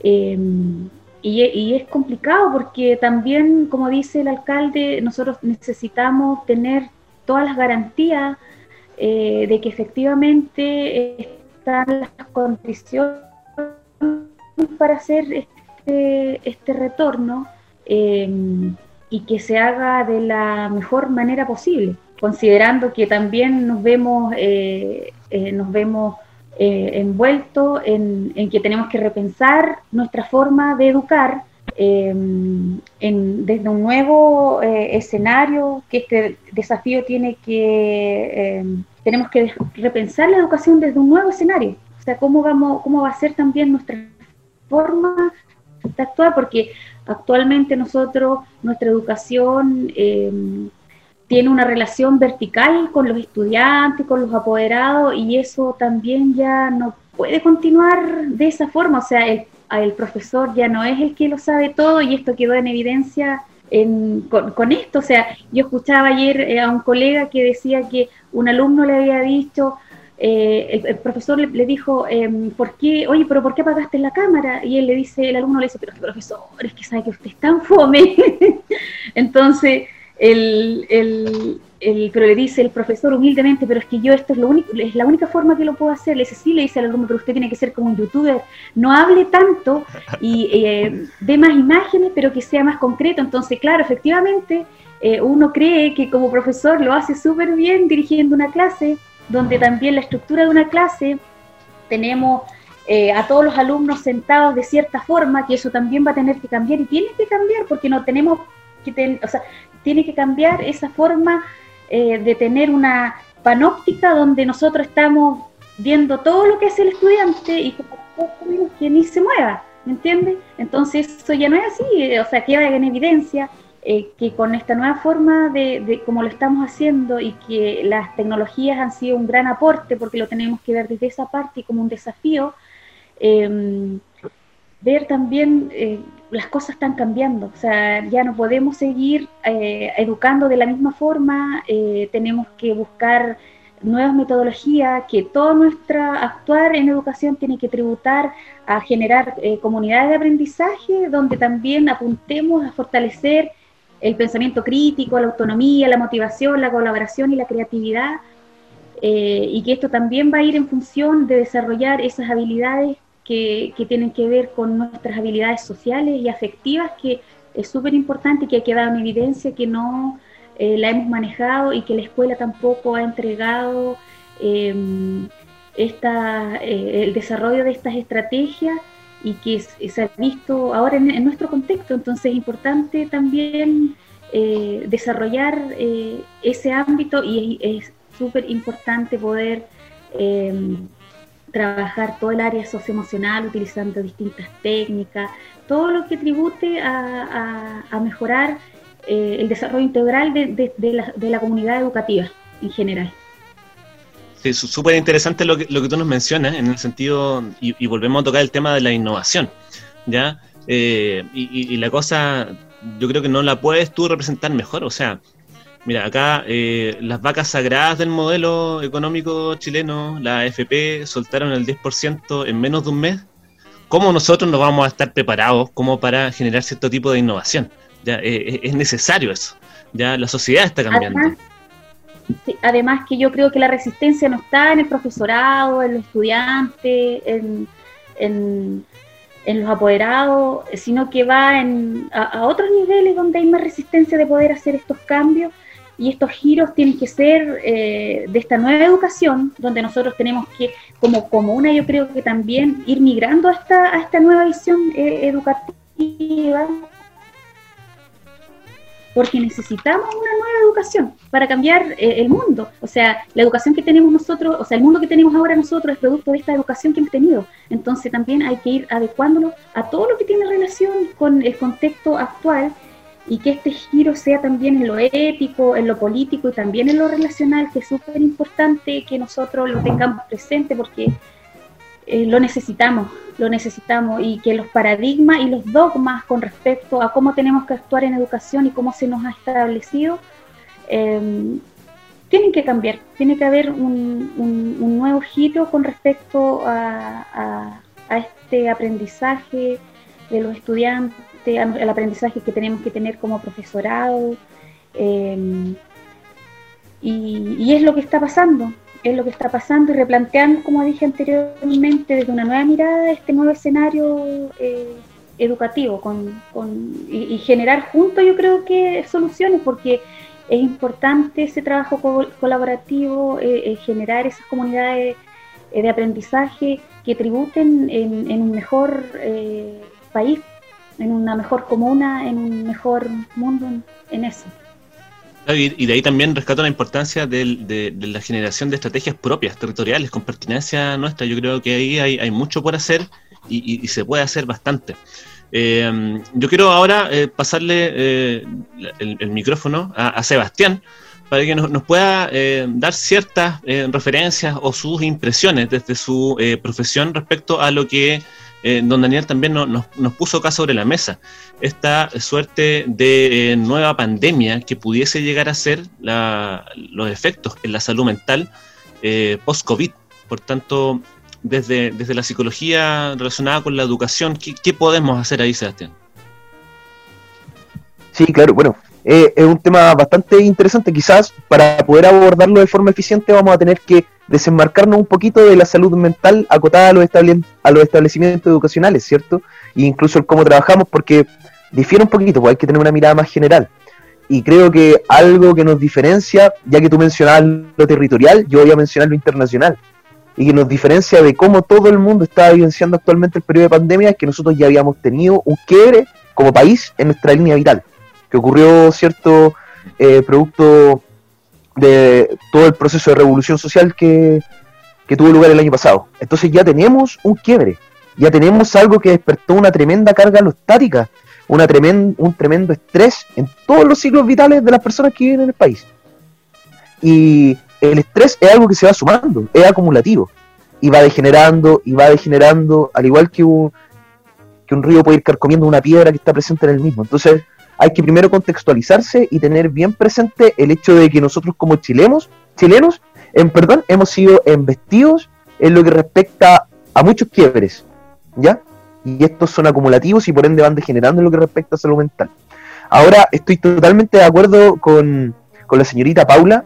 Em, y, es complicado porque también, como dice el alcalde, nosotros necesitamos tener todas las garantías eh, de que efectivamente están las condiciones para hacer este, este retorno em, y que se haga de la mejor manera posible, considerando que también nos vemos, eh, eh, nos vemos envueltos en, en que tenemos que repensar nuestra forma de educar Em, en, desde un nuevo eh, escenario, que este desafío tiene que, em, tenemos que repensar la educación desde un nuevo escenario, o sea, cómo, vamos, cómo va a ser también nuestra forma de actuar, porque actualmente nosotros, nuestra educación em, tiene una relación vertical con los estudiantes, con los apoderados, y eso también ya no puede continuar de esa forma, o sea, el el profesor ya no es el que lo sabe todo y esto quedó en evidencia con, esto. O sea, yo escuchaba ayer eh, a un colega que decía que un alumno le había dicho, eh, el, profesor le, dijo, em, ¿por qué? Oye, pero ¿por qué apagaste la cámara? Y él le dice, el alumno le dice, pero profesor, es que sabe que usted es tan fome. *laughs* Entonces, el, pero le dice el profesor humildemente, pero es que yo esto es lo único, es la única forma que lo puedo hacer. Le dice, sí, le dice al alumno, pero usted tiene que ser como un youtuber, no hable tanto y eh, dé más imágenes, pero que sea más concreto. Entonces, claro, efectivamente, eh, uno cree que como profesor lo hace súper bien dirigiendo una clase, donde también la estructura de una clase tenemos eh, a todos los alumnos sentados de cierta forma, que eso también va a tener que cambiar y tiene que cambiar porque no tenemos que tener, o sea, tiene que cambiar esa forma eh, de tener una panóptica donde nosotros estamos viendo todo lo que hace el estudiante y que ni se mueva, ¿me entiendes? Entonces eso ya no es así, eh, o sea, queda en evidencia eh, que con esta nueva forma de, de cómo lo estamos haciendo y que las tecnologías han sido un gran aporte porque lo tenemos que ver desde esa parte y como un desafío, em, ver también las cosas están cambiando, o sea, ya no podemos seguir eh, educando de la misma forma, eh, tenemos que buscar nuevas metodologías, que todo nuestro actuar en educación tiene que tributar a generar eh, comunidades de aprendizaje donde también apuntemos a fortalecer el pensamiento crítico, la autonomía, la motivación, la colaboración y la creatividad, y que esto también va a ir en función de desarrollar esas habilidades que, tienen que ver con nuestras habilidades sociales y afectivas, que es súper importante que ha quedado en evidencia que no eh, la hemos manejado y que la escuela tampoco ha entregado em, esta, eh, el desarrollo de estas estrategias y que se ha visto ahora en, nuestro contexto. Entonces es importante también eh, desarrollar ese ámbito y es súper importante poder em, trabajar todo el área socioemocional utilizando distintas técnicas, todo lo que tribute a, mejorar eh, el desarrollo integral de, la, comunidad educativa en general. Sí, súper interesante lo que, lo que tú nos mencionas en el sentido, y, volvemos a tocar el tema de la innovación, ¿ya? Eh, y, y, la cosa, yo creo que no la puedes tú representar mejor, o sea, Mira, acá eh, las vacas sagradas del modelo económico chileno, la AFP, soltaron el 10% en menos de un mes. ¿Cómo nosotros nos vamos a estar preparados como para generar cierto tipo de innovación? Ya, eh, eh, es necesario eso. Ya la sociedad está cambiando. Además, que yo creo que la resistencia no está en el profesorado, en los estudiantes, en, en, los apoderados, sino que va en, a, a, otros niveles donde hay más resistencia de poder hacer estos cambios y estos giros tienen que ser eh, de esta nueva educación, donde nosotros tenemos que, como comuna, yo creo que también ir migrando a esta, a esta nueva visión eh, educativa, porque necesitamos una nueva educación para cambiar eh, el mundo. O sea, la educación que tenemos nosotros, o sea, el mundo que tenemos ahora nosotros es producto de esta educación que hemos tenido. Entonces también hay que ir adecuándolo a todo lo que tiene relación con el contexto actual y que este giro sea también en lo ético, en lo político y también en lo relacional, que es súper importante que nosotros lo tengamos presente porque eh, lo necesitamos, lo necesitamos y que los paradigmas y los dogmas con respecto a cómo tenemos que actuar en educación y cómo se nos ha establecido, em, tienen que cambiar, tiene que haber un, nuevo giro con respecto a este aprendizaje de los estudiantes el aprendizaje que tenemos que tener como profesorado. Em, y, es lo que está pasando. es lo que está pasando y replanteando, como dije anteriormente, desde una nueva mirada este nuevo escenario eh, educativo con, y, generar juntos yo creo que soluciones porque es importante ese trabajo colaborativo, eh, generar esas comunidades de aprendizaje que tributen en, un mejor país, en una mejor comuna, en un mejor mundo, en eso. Y, de ahí también rescato la importancia de, la generación de estrategias propias, territoriales, con pertinencia nuestra. Yo creo que ahí hay, mucho por hacer y, se puede hacer bastante. Eh, yo quiero ahora eh, pasarle eh, el, micrófono a, Sebastián para que nos, pueda dar ciertas referencias o sus impresiones desde su profesión respecto a lo que eh, don Daniel también nos, puso acá sobre la mesa esta suerte de eh, nueva pandemia que pudiese llegar a ser los efectos en la salud mental eh, post-COVID. Por tanto, desde, desde la psicología relacionada con la educación, ¿qué, podemos hacer ahí, Sebastián? Sí, claro, bueno, es un tema bastante interesante. Quizás para poder abordarlo de forma eficiente vamos a tener que desenmarcarnos un poquito de la salud mental acotada a los, a los establecimientos educacionales, ¿cierto? E incluso el cómo trabajamos, porque difiere un poquito, pues hay que tener una mirada más general. Y creo que algo que nos diferencia, ya que tú mencionabas lo territorial, yo voy a mencionar lo internacional. Y que nos diferencia de cómo todo el mundo está vivenciando actualmente el periodo de pandemia, es que nosotros ya habíamos tenido un quiebre como país en nuestra línea vital, que ocurrió cierto eh, producto de todo el proceso de revolución social que, tuvo lugar el año pasado. Entonces ya tenemos un quiebre, ya tenemos algo que despertó una tremenda carga alostática, una un tremendo estrés en todos los ciclos vitales de las personas que viven en el país. Y el estrés es algo que se va sumando, es acumulativo, y va degenerando, y va degenerando, al igual que un, que un río puede ir carcomiendo una piedra que está presente en el mismo. Entonces, hay que primero contextualizarse y tener bien presente el hecho de que nosotros como chilenos, chilenos, en perdón, hemos sido embestidos en lo que respecta a muchos quiebres, ¿ya? Y estos son acumulativos y por ende van degenerando en lo que respecta a salud mental. Ahora estoy totalmente de acuerdo con, con la señorita Paula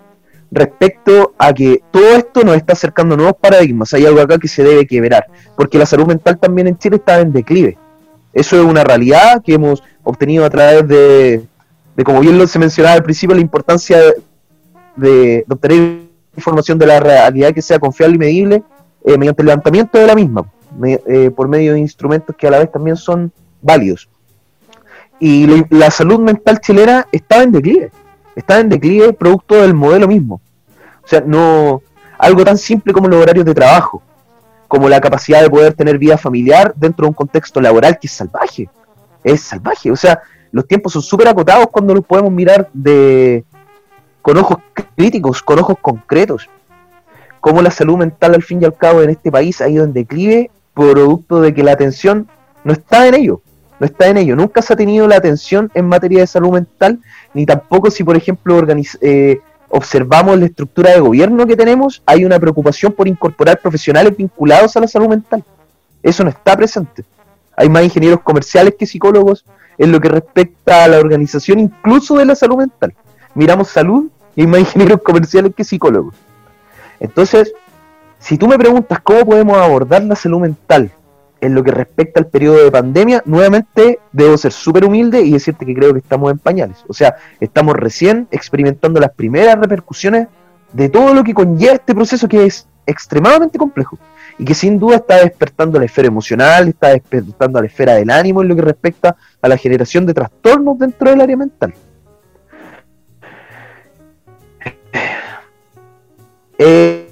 respecto a que todo esto nos está acercando nuevos paradigmas. Hay algo acá que se debe quebrar, porque la salud mental también en Chile está en declive. Eso es una realidad que hemos obtenido a través de, como bien se mencionaba al principio, la importancia de, obtener información de la realidad que sea confiable y medible eh, mediante el levantamiento de la misma, eh, por medio de instrumentos que a la vez también son válidos. Y la, salud mental chilena estaba en declive, estaba en declive producto del modelo mismo. O sea, no algo tan simple como los horarios de trabajo, como la capacidad de poder tener vida familiar dentro de un contexto laboral que es salvaje es salvaje. O sea, los tiempos son súper acotados cuando los podemos mirar de con ojos críticos, con ojos concretos. Cómo la salud mental al fin y al cabo en este país ha ido en declive producto de que la atención no está en ello. No está en ello. Nunca se ha tenido la atención en materia de salud mental, ni tampoco si, por ejemplo, eh, observamos la estructura de gobierno que tenemos, hay una preocupación por incorporar profesionales vinculados a la salud mental. Eso no está presente. Hay más ingenieros comerciales que psicólogos en lo que respecta a la organización incluso de la salud mental. Miramos salud y hay más *laughs* ingenieros comerciales que psicólogos. Entonces, si tú me preguntas cómo podemos abordar la salud mental en lo que respecta al periodo de pandemia, nuevamente debo ser súper humilde y decirte que creo que estamos en pañales. O sea, estamos recién experimentando las primeras repercusiones de todo lo que conlleva este proceso que es extremadamente complejo y que sin duda está despertando la esfera emocional, está despertando la esfera del ánimo en lo que respecta a la generación de trastornos dentro del área mental. Eh,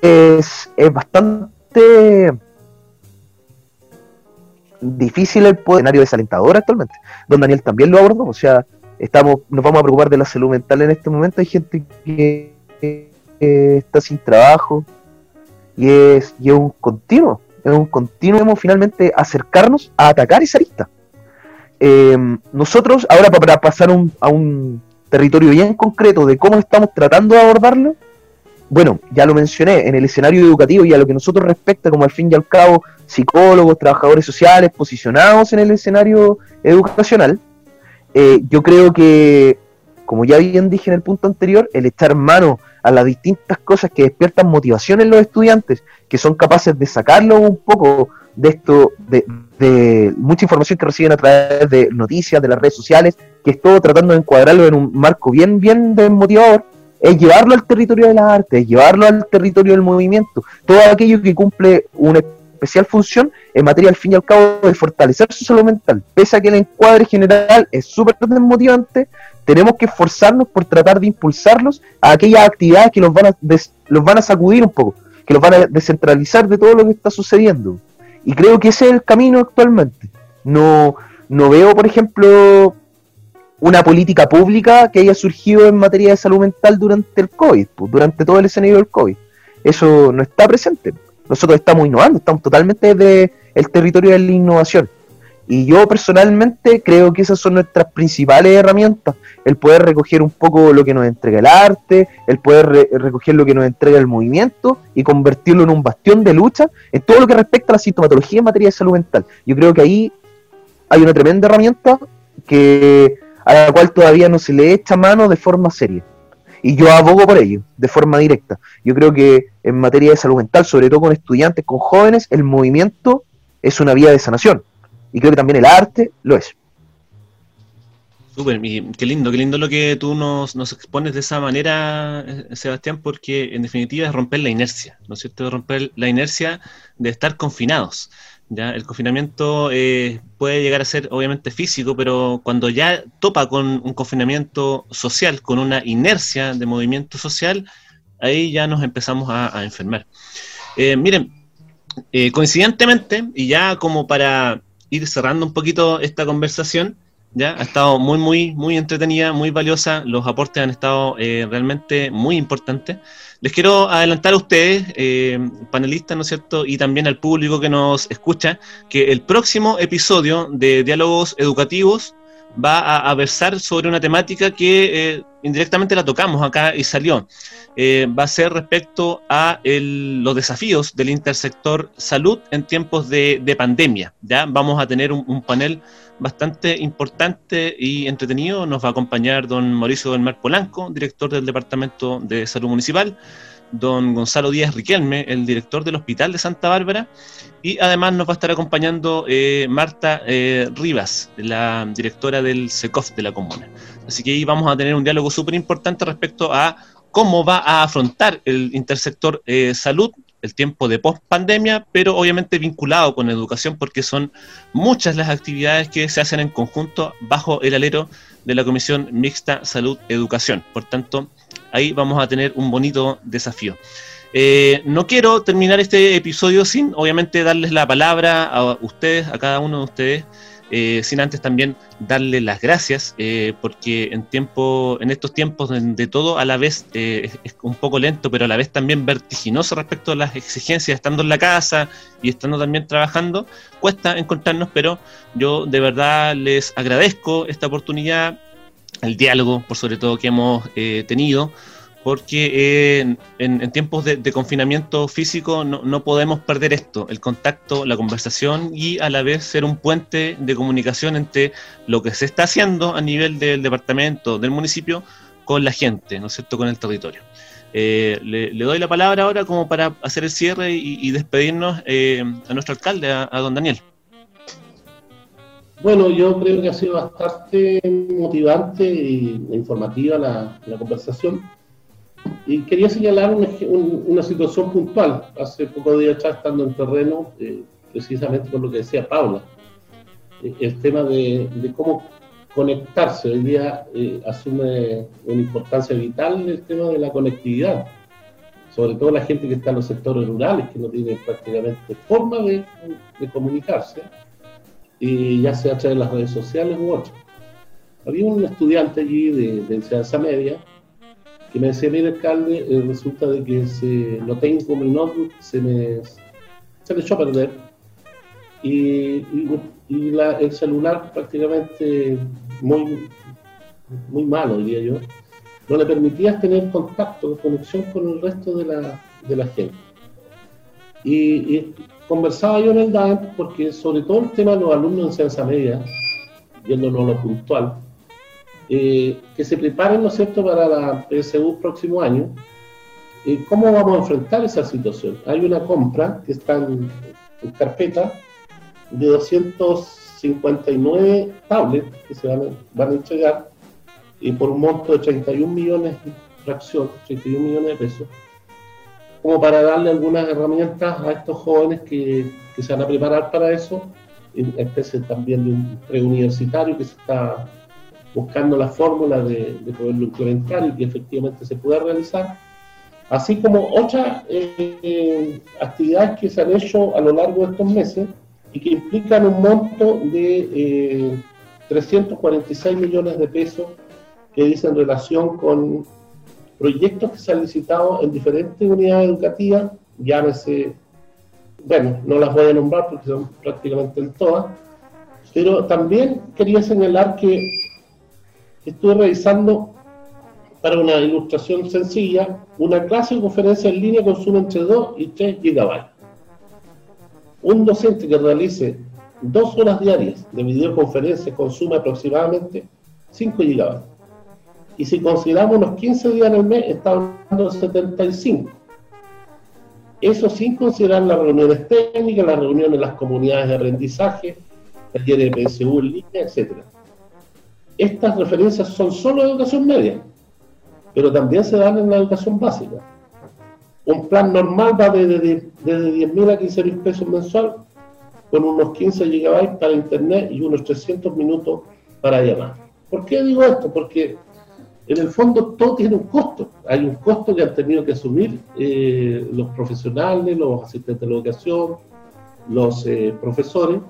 es, bastante difícil el escenario desalentador actualmente. Don Daniel también lo abordó, o sea, estamos, nos vamos a preocupar de la salud mental en este momento. Hay gente que está sin trabajo, y es, y un continuo, es un continuo finalmente acercarnos a atacar esa lista. Eh, nosotros, ahora para pasar a un territorio bien concreto de cómo estamos tratando de abordarlo, bueno, ya lo mencioné, en el escenario educativo y a lo que nosotros respecta, como al fin y al cabo, psicólogos, trabajadores sociales, posicionados en el escenario educacional, eh, yo creo que, como ya bien dije en el punto anterior, el echar mano a las distintas cosas que despiertan motivación en los estudiantes, que son capaces de sacarlo un poco de esto, de, de mucha información que reciben a través de noticias, de las redes sociales, que es todo tratando de encuadrarlo en un marco bien, bien desmotivador, es llevarlo al territorio de las artes, es llevarlo al territorio del movimiento, todo aquello que cumple una especial función en materia al fin y al cabo de fortalecer su salud mental. Pese a que el encuadre general es súper desmotivante, tenemos que esforzarnos por tratar de impulsarlos a aquellas actividades que los van a, los van a sacudir un poco, que los van a descentralizar de todo lo que está sucediendo. Y creo que ese es el camino actualmente. No, no veo, por ejemplo, una política pública que haya surgido en materia de salud mental durante el COVID, pues, durante todo el escenario del COVID. Eso no está presente. Nosotros estamos innovando, estamos totalmente desde el territorio de la innovación. Y yo personalmente creo que esas son nuestras principales herramientas, el poder recoger un poco lo que nos entrega el arte, el poder recoger lo que nos entrega el movimiento y convertirlo en un bastión de lucha en todo lo que respecta a la sintomatología en materia de salud mental. Yo creo que ahí hay una tremenda herramienta que a la cual todavía no se le echa mano de forma seria. Y yo abogo por ello, de forma directa. Yo creo que en materia de salud mental, sobre todo con estudiantes, con jóvenes, el movimiento es una vía de sanación y creo que también el arte lo es. Súper, qué lindo, qué lindo lo que tú nos, nos, expones de esa manera, eh, Sebastián, porque en definitiva es romper la inercia, ¿no es cierto? Romper la inercia de estar confinados. ¿Ya? El confinamiento eh, puede llegar a ser obviamente físico, pero cuando ya topa con un confinamiento social, con una inercia de movimiento social, ahí ya nos empezamos a, enfermar. Eh, miren, coincidentemente, y ya como para ir cerrando un poquito esta conversación. ¿Ya? Ha estado muy, muy, muy entretenida, muy valiosa. Los aportes han estado eh, realmente muy importantes. Les quiero adelantar a ustedes, eh, panelistas, ¿no es cierto? Y también al público que nos escucha, que el próximo episodio de Diálogos Educativos va a, versar sobre una temática que eh, indirectamente la tocamos acá y salió. Eh, va a ser respecto a los desafíos del intersector salud en tiempos de, pandemia. ¿ya? Vamos a tener un, panel bastante importante y entretenido. Nos va a acompañar don Mauricio del Mar Polanco, director del Departamento de Salud Municipal don Gonzalo Díaz Riquelme, el director del Hospital de Santa Bárbara, y además nos va a estar acompañando eh, Marta eh, Rivas, la directora del SECOF de la comuna. Así que ahí vamos a tener un diálogo súper importante respecto a cómo va a afrontar el intersector eh, salud el tiempo de post pandemia, pero obviamente vinculado con educación porque son muchas las actividades que se hacen en conjunto bajo el alero de la Comisión Mixta Salud Educación. Por tanto, ahí vamos a tener un bonito desafío. Eh, no quiero terminar este episodio sin, obviamente, darles la palabra a ustedes, a cada uno de ustedes, eh, sin antes también darle las gracias, eh, porque en tiempo, en estos tiempos de, todo a la vez es, un poco lento, pero a la vez también vertiginoso respecto a las exigencias, estando en la casa y estando también trabajando, cuesta encontrarnos, pero yo de verdad les agradezco esta oportunidad el diálogo, por sobre todo, que hemos eh, tenido, porque eh, en, tiempos de, confinamiento físico no, podemos perder esto, el contacto, la conversación y a la vez ser un puente de comunicación entre lo que se está haciendo a nivel del departamento, del municipio, con la gente, ¿no es cierto?, con el territorio. Eh, le, doy la palabra ahora como para hacer el cierre y, despedirnos a nuestro alcalde, a don Daniel. Bueno, yo creo que ha sido bastante motivante e informativa la, conversación. Y quería señalar una situación puntual. Hace pocos días atrás, estando en terreno, eh, precisamente por lo que decía Paula, eh, el tema de, cómo conectarse. Hoy día eh, asume una importancia vital el tema de la conectividad. Sobre todo la gente que está en los sectores rurales, que no tiene prácticamente forma de comunicarse y ya sea a través de las redes sociales u otras. Había un estudiante allí de, enseñanza media que me decía, mire alcalde, eh, resulta de que se, lo tengo mi notebook, se me, se me echó a perder y, y, la, el celular prácticamente muy, muy malo, diría yo, no le permitía tener contacto, conexión con el resto de la, de la gente. y, conversaba yo en el DAN porque sobre todo el tema de los alumnos en ciencia media, viéndonos a lo puntual, eh, que se preparen, ¿no es para la PSU próximo año, eh, ¿cómo vamos a enfrentar esa situación? Hay una compra que está en, carpeta de 259 tablets que se van a, van a entregar y por un monto de 31 millones de fracción, 31 millones de pesos, como para darle algunas herramientas a estos jóvenes que, que se van a preparar para eso, en especie también de un preuniversitario que se está buscando la fórmula de, de poderlo implementar y que efectivamente se pueda realizar, así como otras eh, actividades que se han hecho a lo largo de estos meses y que implican un monto de 346 eh, millones de pesos que dicen relación con proyectos que se han licitado en diferentes unidades educativas, llámese, bueno, no las voy a nombrar porque son prácticamente en todas, pero también quería señalar que estuve revisando para una ilustración sencilla, una clase o conferencia en línea consume entre 2 y 3 gigabytes. Un docente que realice dos horas diarias de videoconferencia consume aproximadamente 5 gigabytes. Y si consideramos unos 15 días en el mes, está hablando de 75. Eso sin considerar las reuniones técnicas, las reuniones en las comunidades de aprendizaje, talleres de PSU en línea, etcétera estas referencias son solo de educación media, pero también se dan en la educación básica. Un plan normal va desde, desde 10.000 a 15.000 pesos mensual, con unos 15 gigabytes para internet y unos 300 minutos para llamar. ¿Por qué digo esto? Porque en el fondo todo tiene un costo. Hay un costo que han tenido que asumir eh, los profesionales, los asistentes de la educación, los eh, profesores,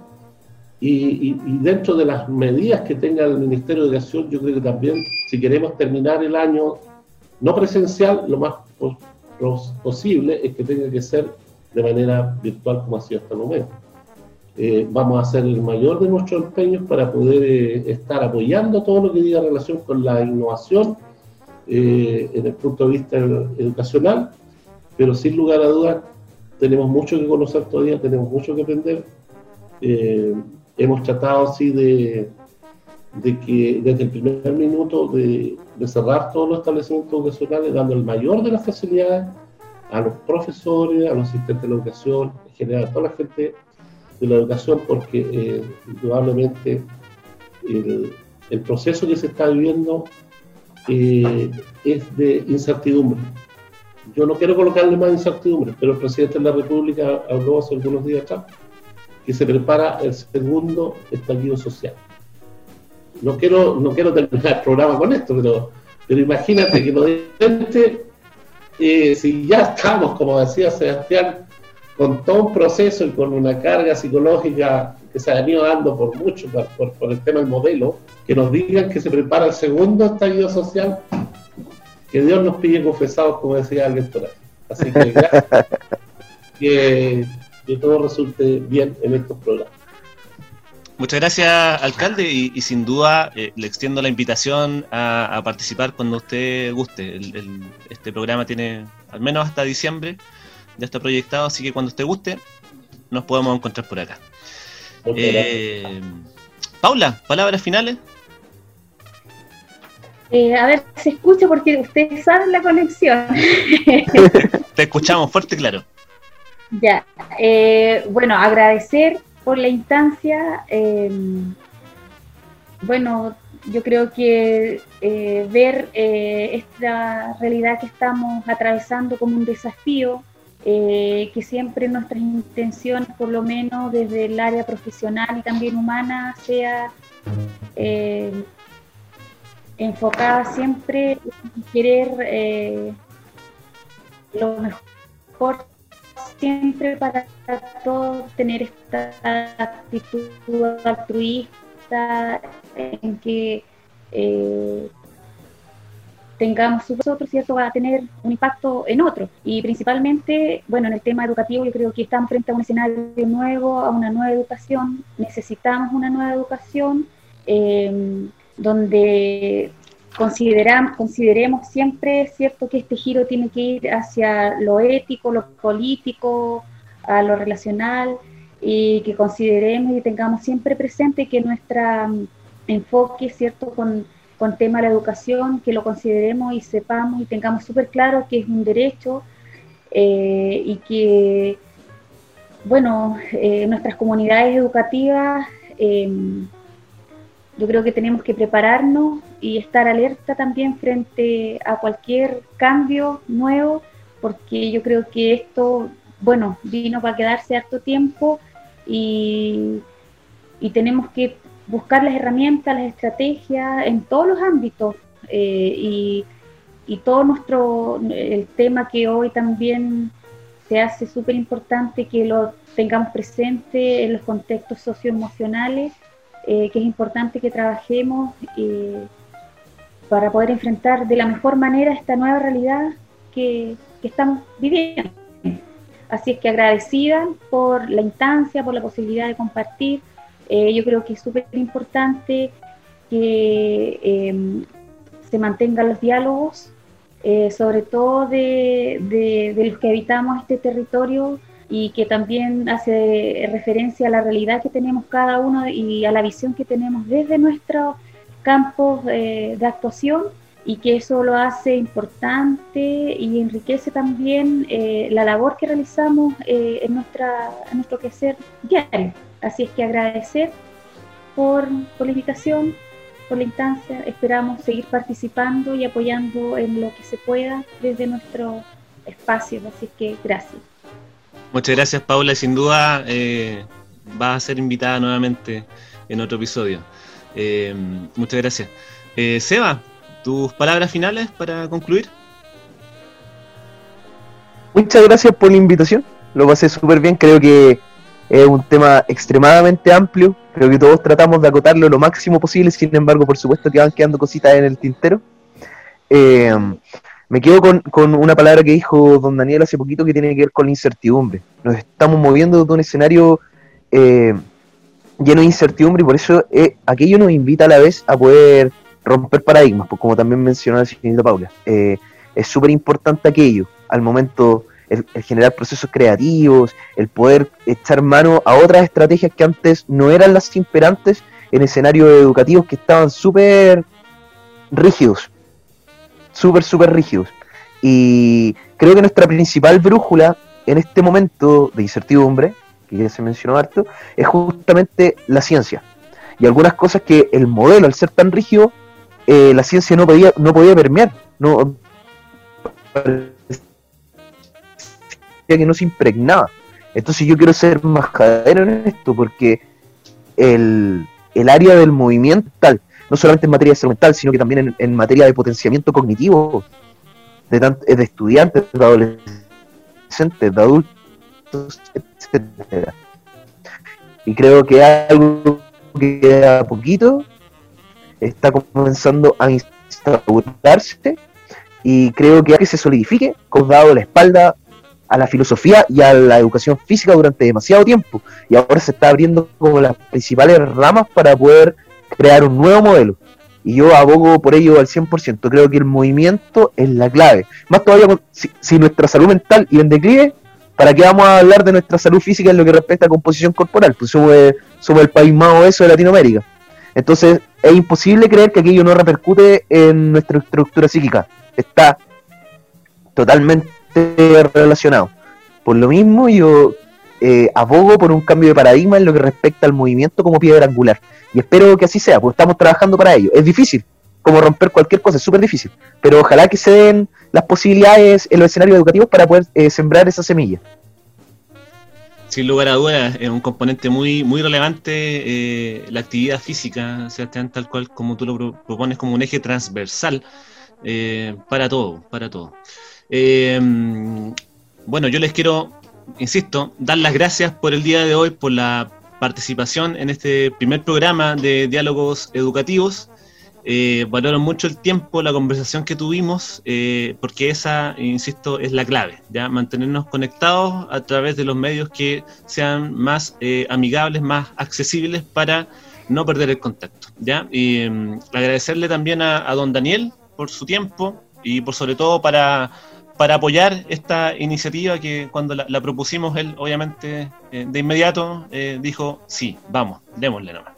y, dentro de las medidas que tenga el Ministerio de Educación, yo creo que también, si queremos terminar el año no presencial, lo más posible es que tenga que ser de manera virtual como ha sido hasta el momento. Eh, vamos a hacer el mayor de nuestros empeños para poder eh, estar apoyando todo lo que diga relación con la innovación eh, en el punto de vista educacional, pero sin lugar a dudas tenemos mucho que conocer todavía, tenemos mucho que aprender hemos tratado así de, que desde el primer minuto de, cerrar todos los establecimientos educacionales dando el mayor de las facilidades a los profesores, a los asistentes de la educación, en general a toda la gente de la educación, porque eh, indudablemente el, proceso que se está viviendo eh, es de incertidumbre. Yo no quiero colocarle más incertidumbre, pero el presidente de la República habló hace algunos días atrás que se prepara el segundo estallido social. No quiero, no quiero terminar el programa con esto, pero, pero imagínate que lo de eh, si ya estamos, como decía Sebastián, con todo un proceso y con una carga psicológica que se ha venido dando por mucho, por, por, el tema del modelo, que nos digan que se prepara el segundo estallido social, que Dios nos pille confesados, como decía alguien por ahí. Así que gracias. *laughs* que, que todo resulte bien en estos programas. Muchas gracias, alcalde, y, sin duda eh, le extiendo la invitación a, participar cuando usted guste. este programa tiene al menos hasta diciembre, ya está proyectado, así que cuando usted guste, nos podemos encontrar por acá. Eh, Paula, palabras finales. Eh, a ver, se escucha porque ustedes saben la conexión. *laughs* Te escuchamos fuerte y claro. Ya, eh, bueno, agradecer por la instancia. Em, bueno, yo creo que eh, ver eh, esta realidad que estamos atravesando como un desafío, que siempre nuestras intenciones, por lo menos desde el área profesional y también humana, sea enfocada siempre en querer lo mejor siempre para todos tener esta actitud altruista en que eh, tengamos nosotros y eso va a tener un impacto en otros. Y principalmente, bueno, en el tema educativo yo creo que estamos frente a un escenario nuevo, a una nueva educación, necesitamos una nueva educación eh, donde consideremos siempre, cierto, que este giro tiene que ir hacia lo ético, lo político, a lo relacional, y que consideremos y tengamos siempre presente que nuestro mm, enfoque, cierto, con con tema de la educación, que lo consideremos y sepamos y tengamos súper claro que es un derecho eh, y que, bueno, eh, nuestras comunidades educativas, em, yo creo que tenemos que prepararnos y estar alerta también frente a cualquier cambio nuevo, porque yo creo que esto, bueno, vino para quedarse harto tiempo y, y tenemos que buscar las herramientas, las estrategias en todos los ámbitos eh, y, todo nuestro, el tema que hoy también se hace súper importante que lo tengamos presente en los contextos socioemocionales, eh, que es importante que trabajemos eh, para poder enfrentar de la mejor manera esta nueva realidad que, estamos viviendo. Así es que agradecida por la instancia, por la posibilidad de compartir eh, yo creo que es súper importante que em, se mantengan los diálogos, sobre todo de, los que habitamos este territorio y que también hace referencia a la realidad que tenemos cada uno y a la visión que tenemos desde nuestros campos eh, de actuación y que eso lo hace importante y enriquece también la labor que realizamos en, nuestra, en nuestro quehacer diario. Así es que agradecer por, la invitación, por la instancia. Esperamos seguir participando y apoyando en lo que se pueda desde nuestro espacio. Así que gracias. Muchas gracias, Paula. Sin duda eh, va a ser invitada nuevamente en otro episodio. Eh, muchas gracias. Eh, Seba, tus palabras finales para concluir. Muchas gracias por la invitación. Lo pasé súper bien. Creo que es un tema extremadamente amplio, creo que todos tratamos de acotarlo lo máximo posible, sin embargo, por supuesto que van quedando cositas en el tintero. Eh, me quedo con, una palabra que dijo don Daniel hace poquito que tiene que ver con la incertidumbre. Nos estamos moviendo de un escenario eh, lleno de incertidumbre y por eso eh, aquello nos invita a la vez a poder romper paradigmas, pues como también mencionó la señorita Paula. es súper importante aquello al momento el, generar procesos creativos, el poder echar mano a otras estrategias que antes no eran las imperantes en escenarios educativos que estaban súper rígidos, súper, súper rígidos. Y creo que nuestra principal brújula en este momento de incertidumbre, que ya se mencionó harto, es justamente la ciencia. Y algunas cosas que el modelo, al ser tan rígido, eh, la ciencia no podía, no podía permear. No, que no se impregnaba. Entonces yo quiero ser majadero en esto porque el, área del movimiento tal, no solamente en materia de salud mental, sino que también en, materia de potenciamiento cognitivo de, de estudiantes, de adolescentes, de adultos, etcétera. Y creo que algo que a poquito está comenzando a instaurarse y creo que hay que se solidifique, con dado la espalda a la filosofía y a la educación física durante demasiado tiempo y ahora se está abriendo como las principales ramas para poder crear un nuevo modelo y yo abogo por ello al 100%, creo que el movimiento es la clave, más todavía si, nuestra salud mental y en declive, ¿para qué vamos a hablar de nuestra salud física en lo que respecta a composición corporal? Pues somos, somos el país más obeso de Latinoamérica. Entonces es imposible creer que aquello no repercute en nuestra estructura psíquica. Está totalmente relacionado. Por lo mismo, yo eh, abogo por un cambio de paradigma en lo que respecta al movimiento como piedra angular. Y espero que así sea, porque estamos trabajando para ello. Es difícil, como romper cualquier cosa, es súper difícil. Pero ojalá que se den las posibilidades en los escenarios educativos para poder eh, sembrar esa semilla. Sin lugar a dudas, es un componente muy, muy relevante eh, la actividad física, Sebastián, tal cual como tú lo propones como un eje transversal para todo, para todo. Eh, bueno, yo les quiero, insisto, dar las gracias por el día de hoy, por la participación en este primer programa de diálogos educativos. Eh, valoro mucho el tiempo, la conversación que tuvimos, eh, porque esa, insisto, es la clave, ¿ya? Mantenernos conectados a través de los medios que sean más eh, amigables, más accesibles para no perder el contacto, ¿ya? Mm, agradecerle también a, a don Daniel por su tiempo y por sobre todo para para apoyar esta iniciativa que cuando la, propusimos él, obviamente, eh, de inmediato eh, dijo, sí, vamos, démosle nomás.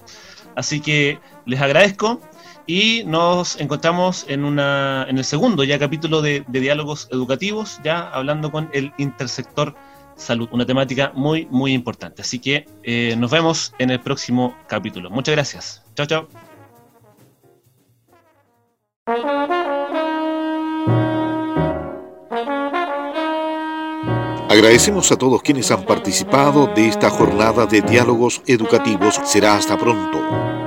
Así que les agradezco y nos encontramos en, una, en el segundo ya capítulo de, diálogos educativos, ya hablando con el intersector salud, una temática muy, muy importante. Así que eh, nos vemos en el próximo capítulo. Muchas gracias. Chao, chao. Agradecemos a todos quienes han participado de esta jornada de diálogos educativos. Será hasta pronto.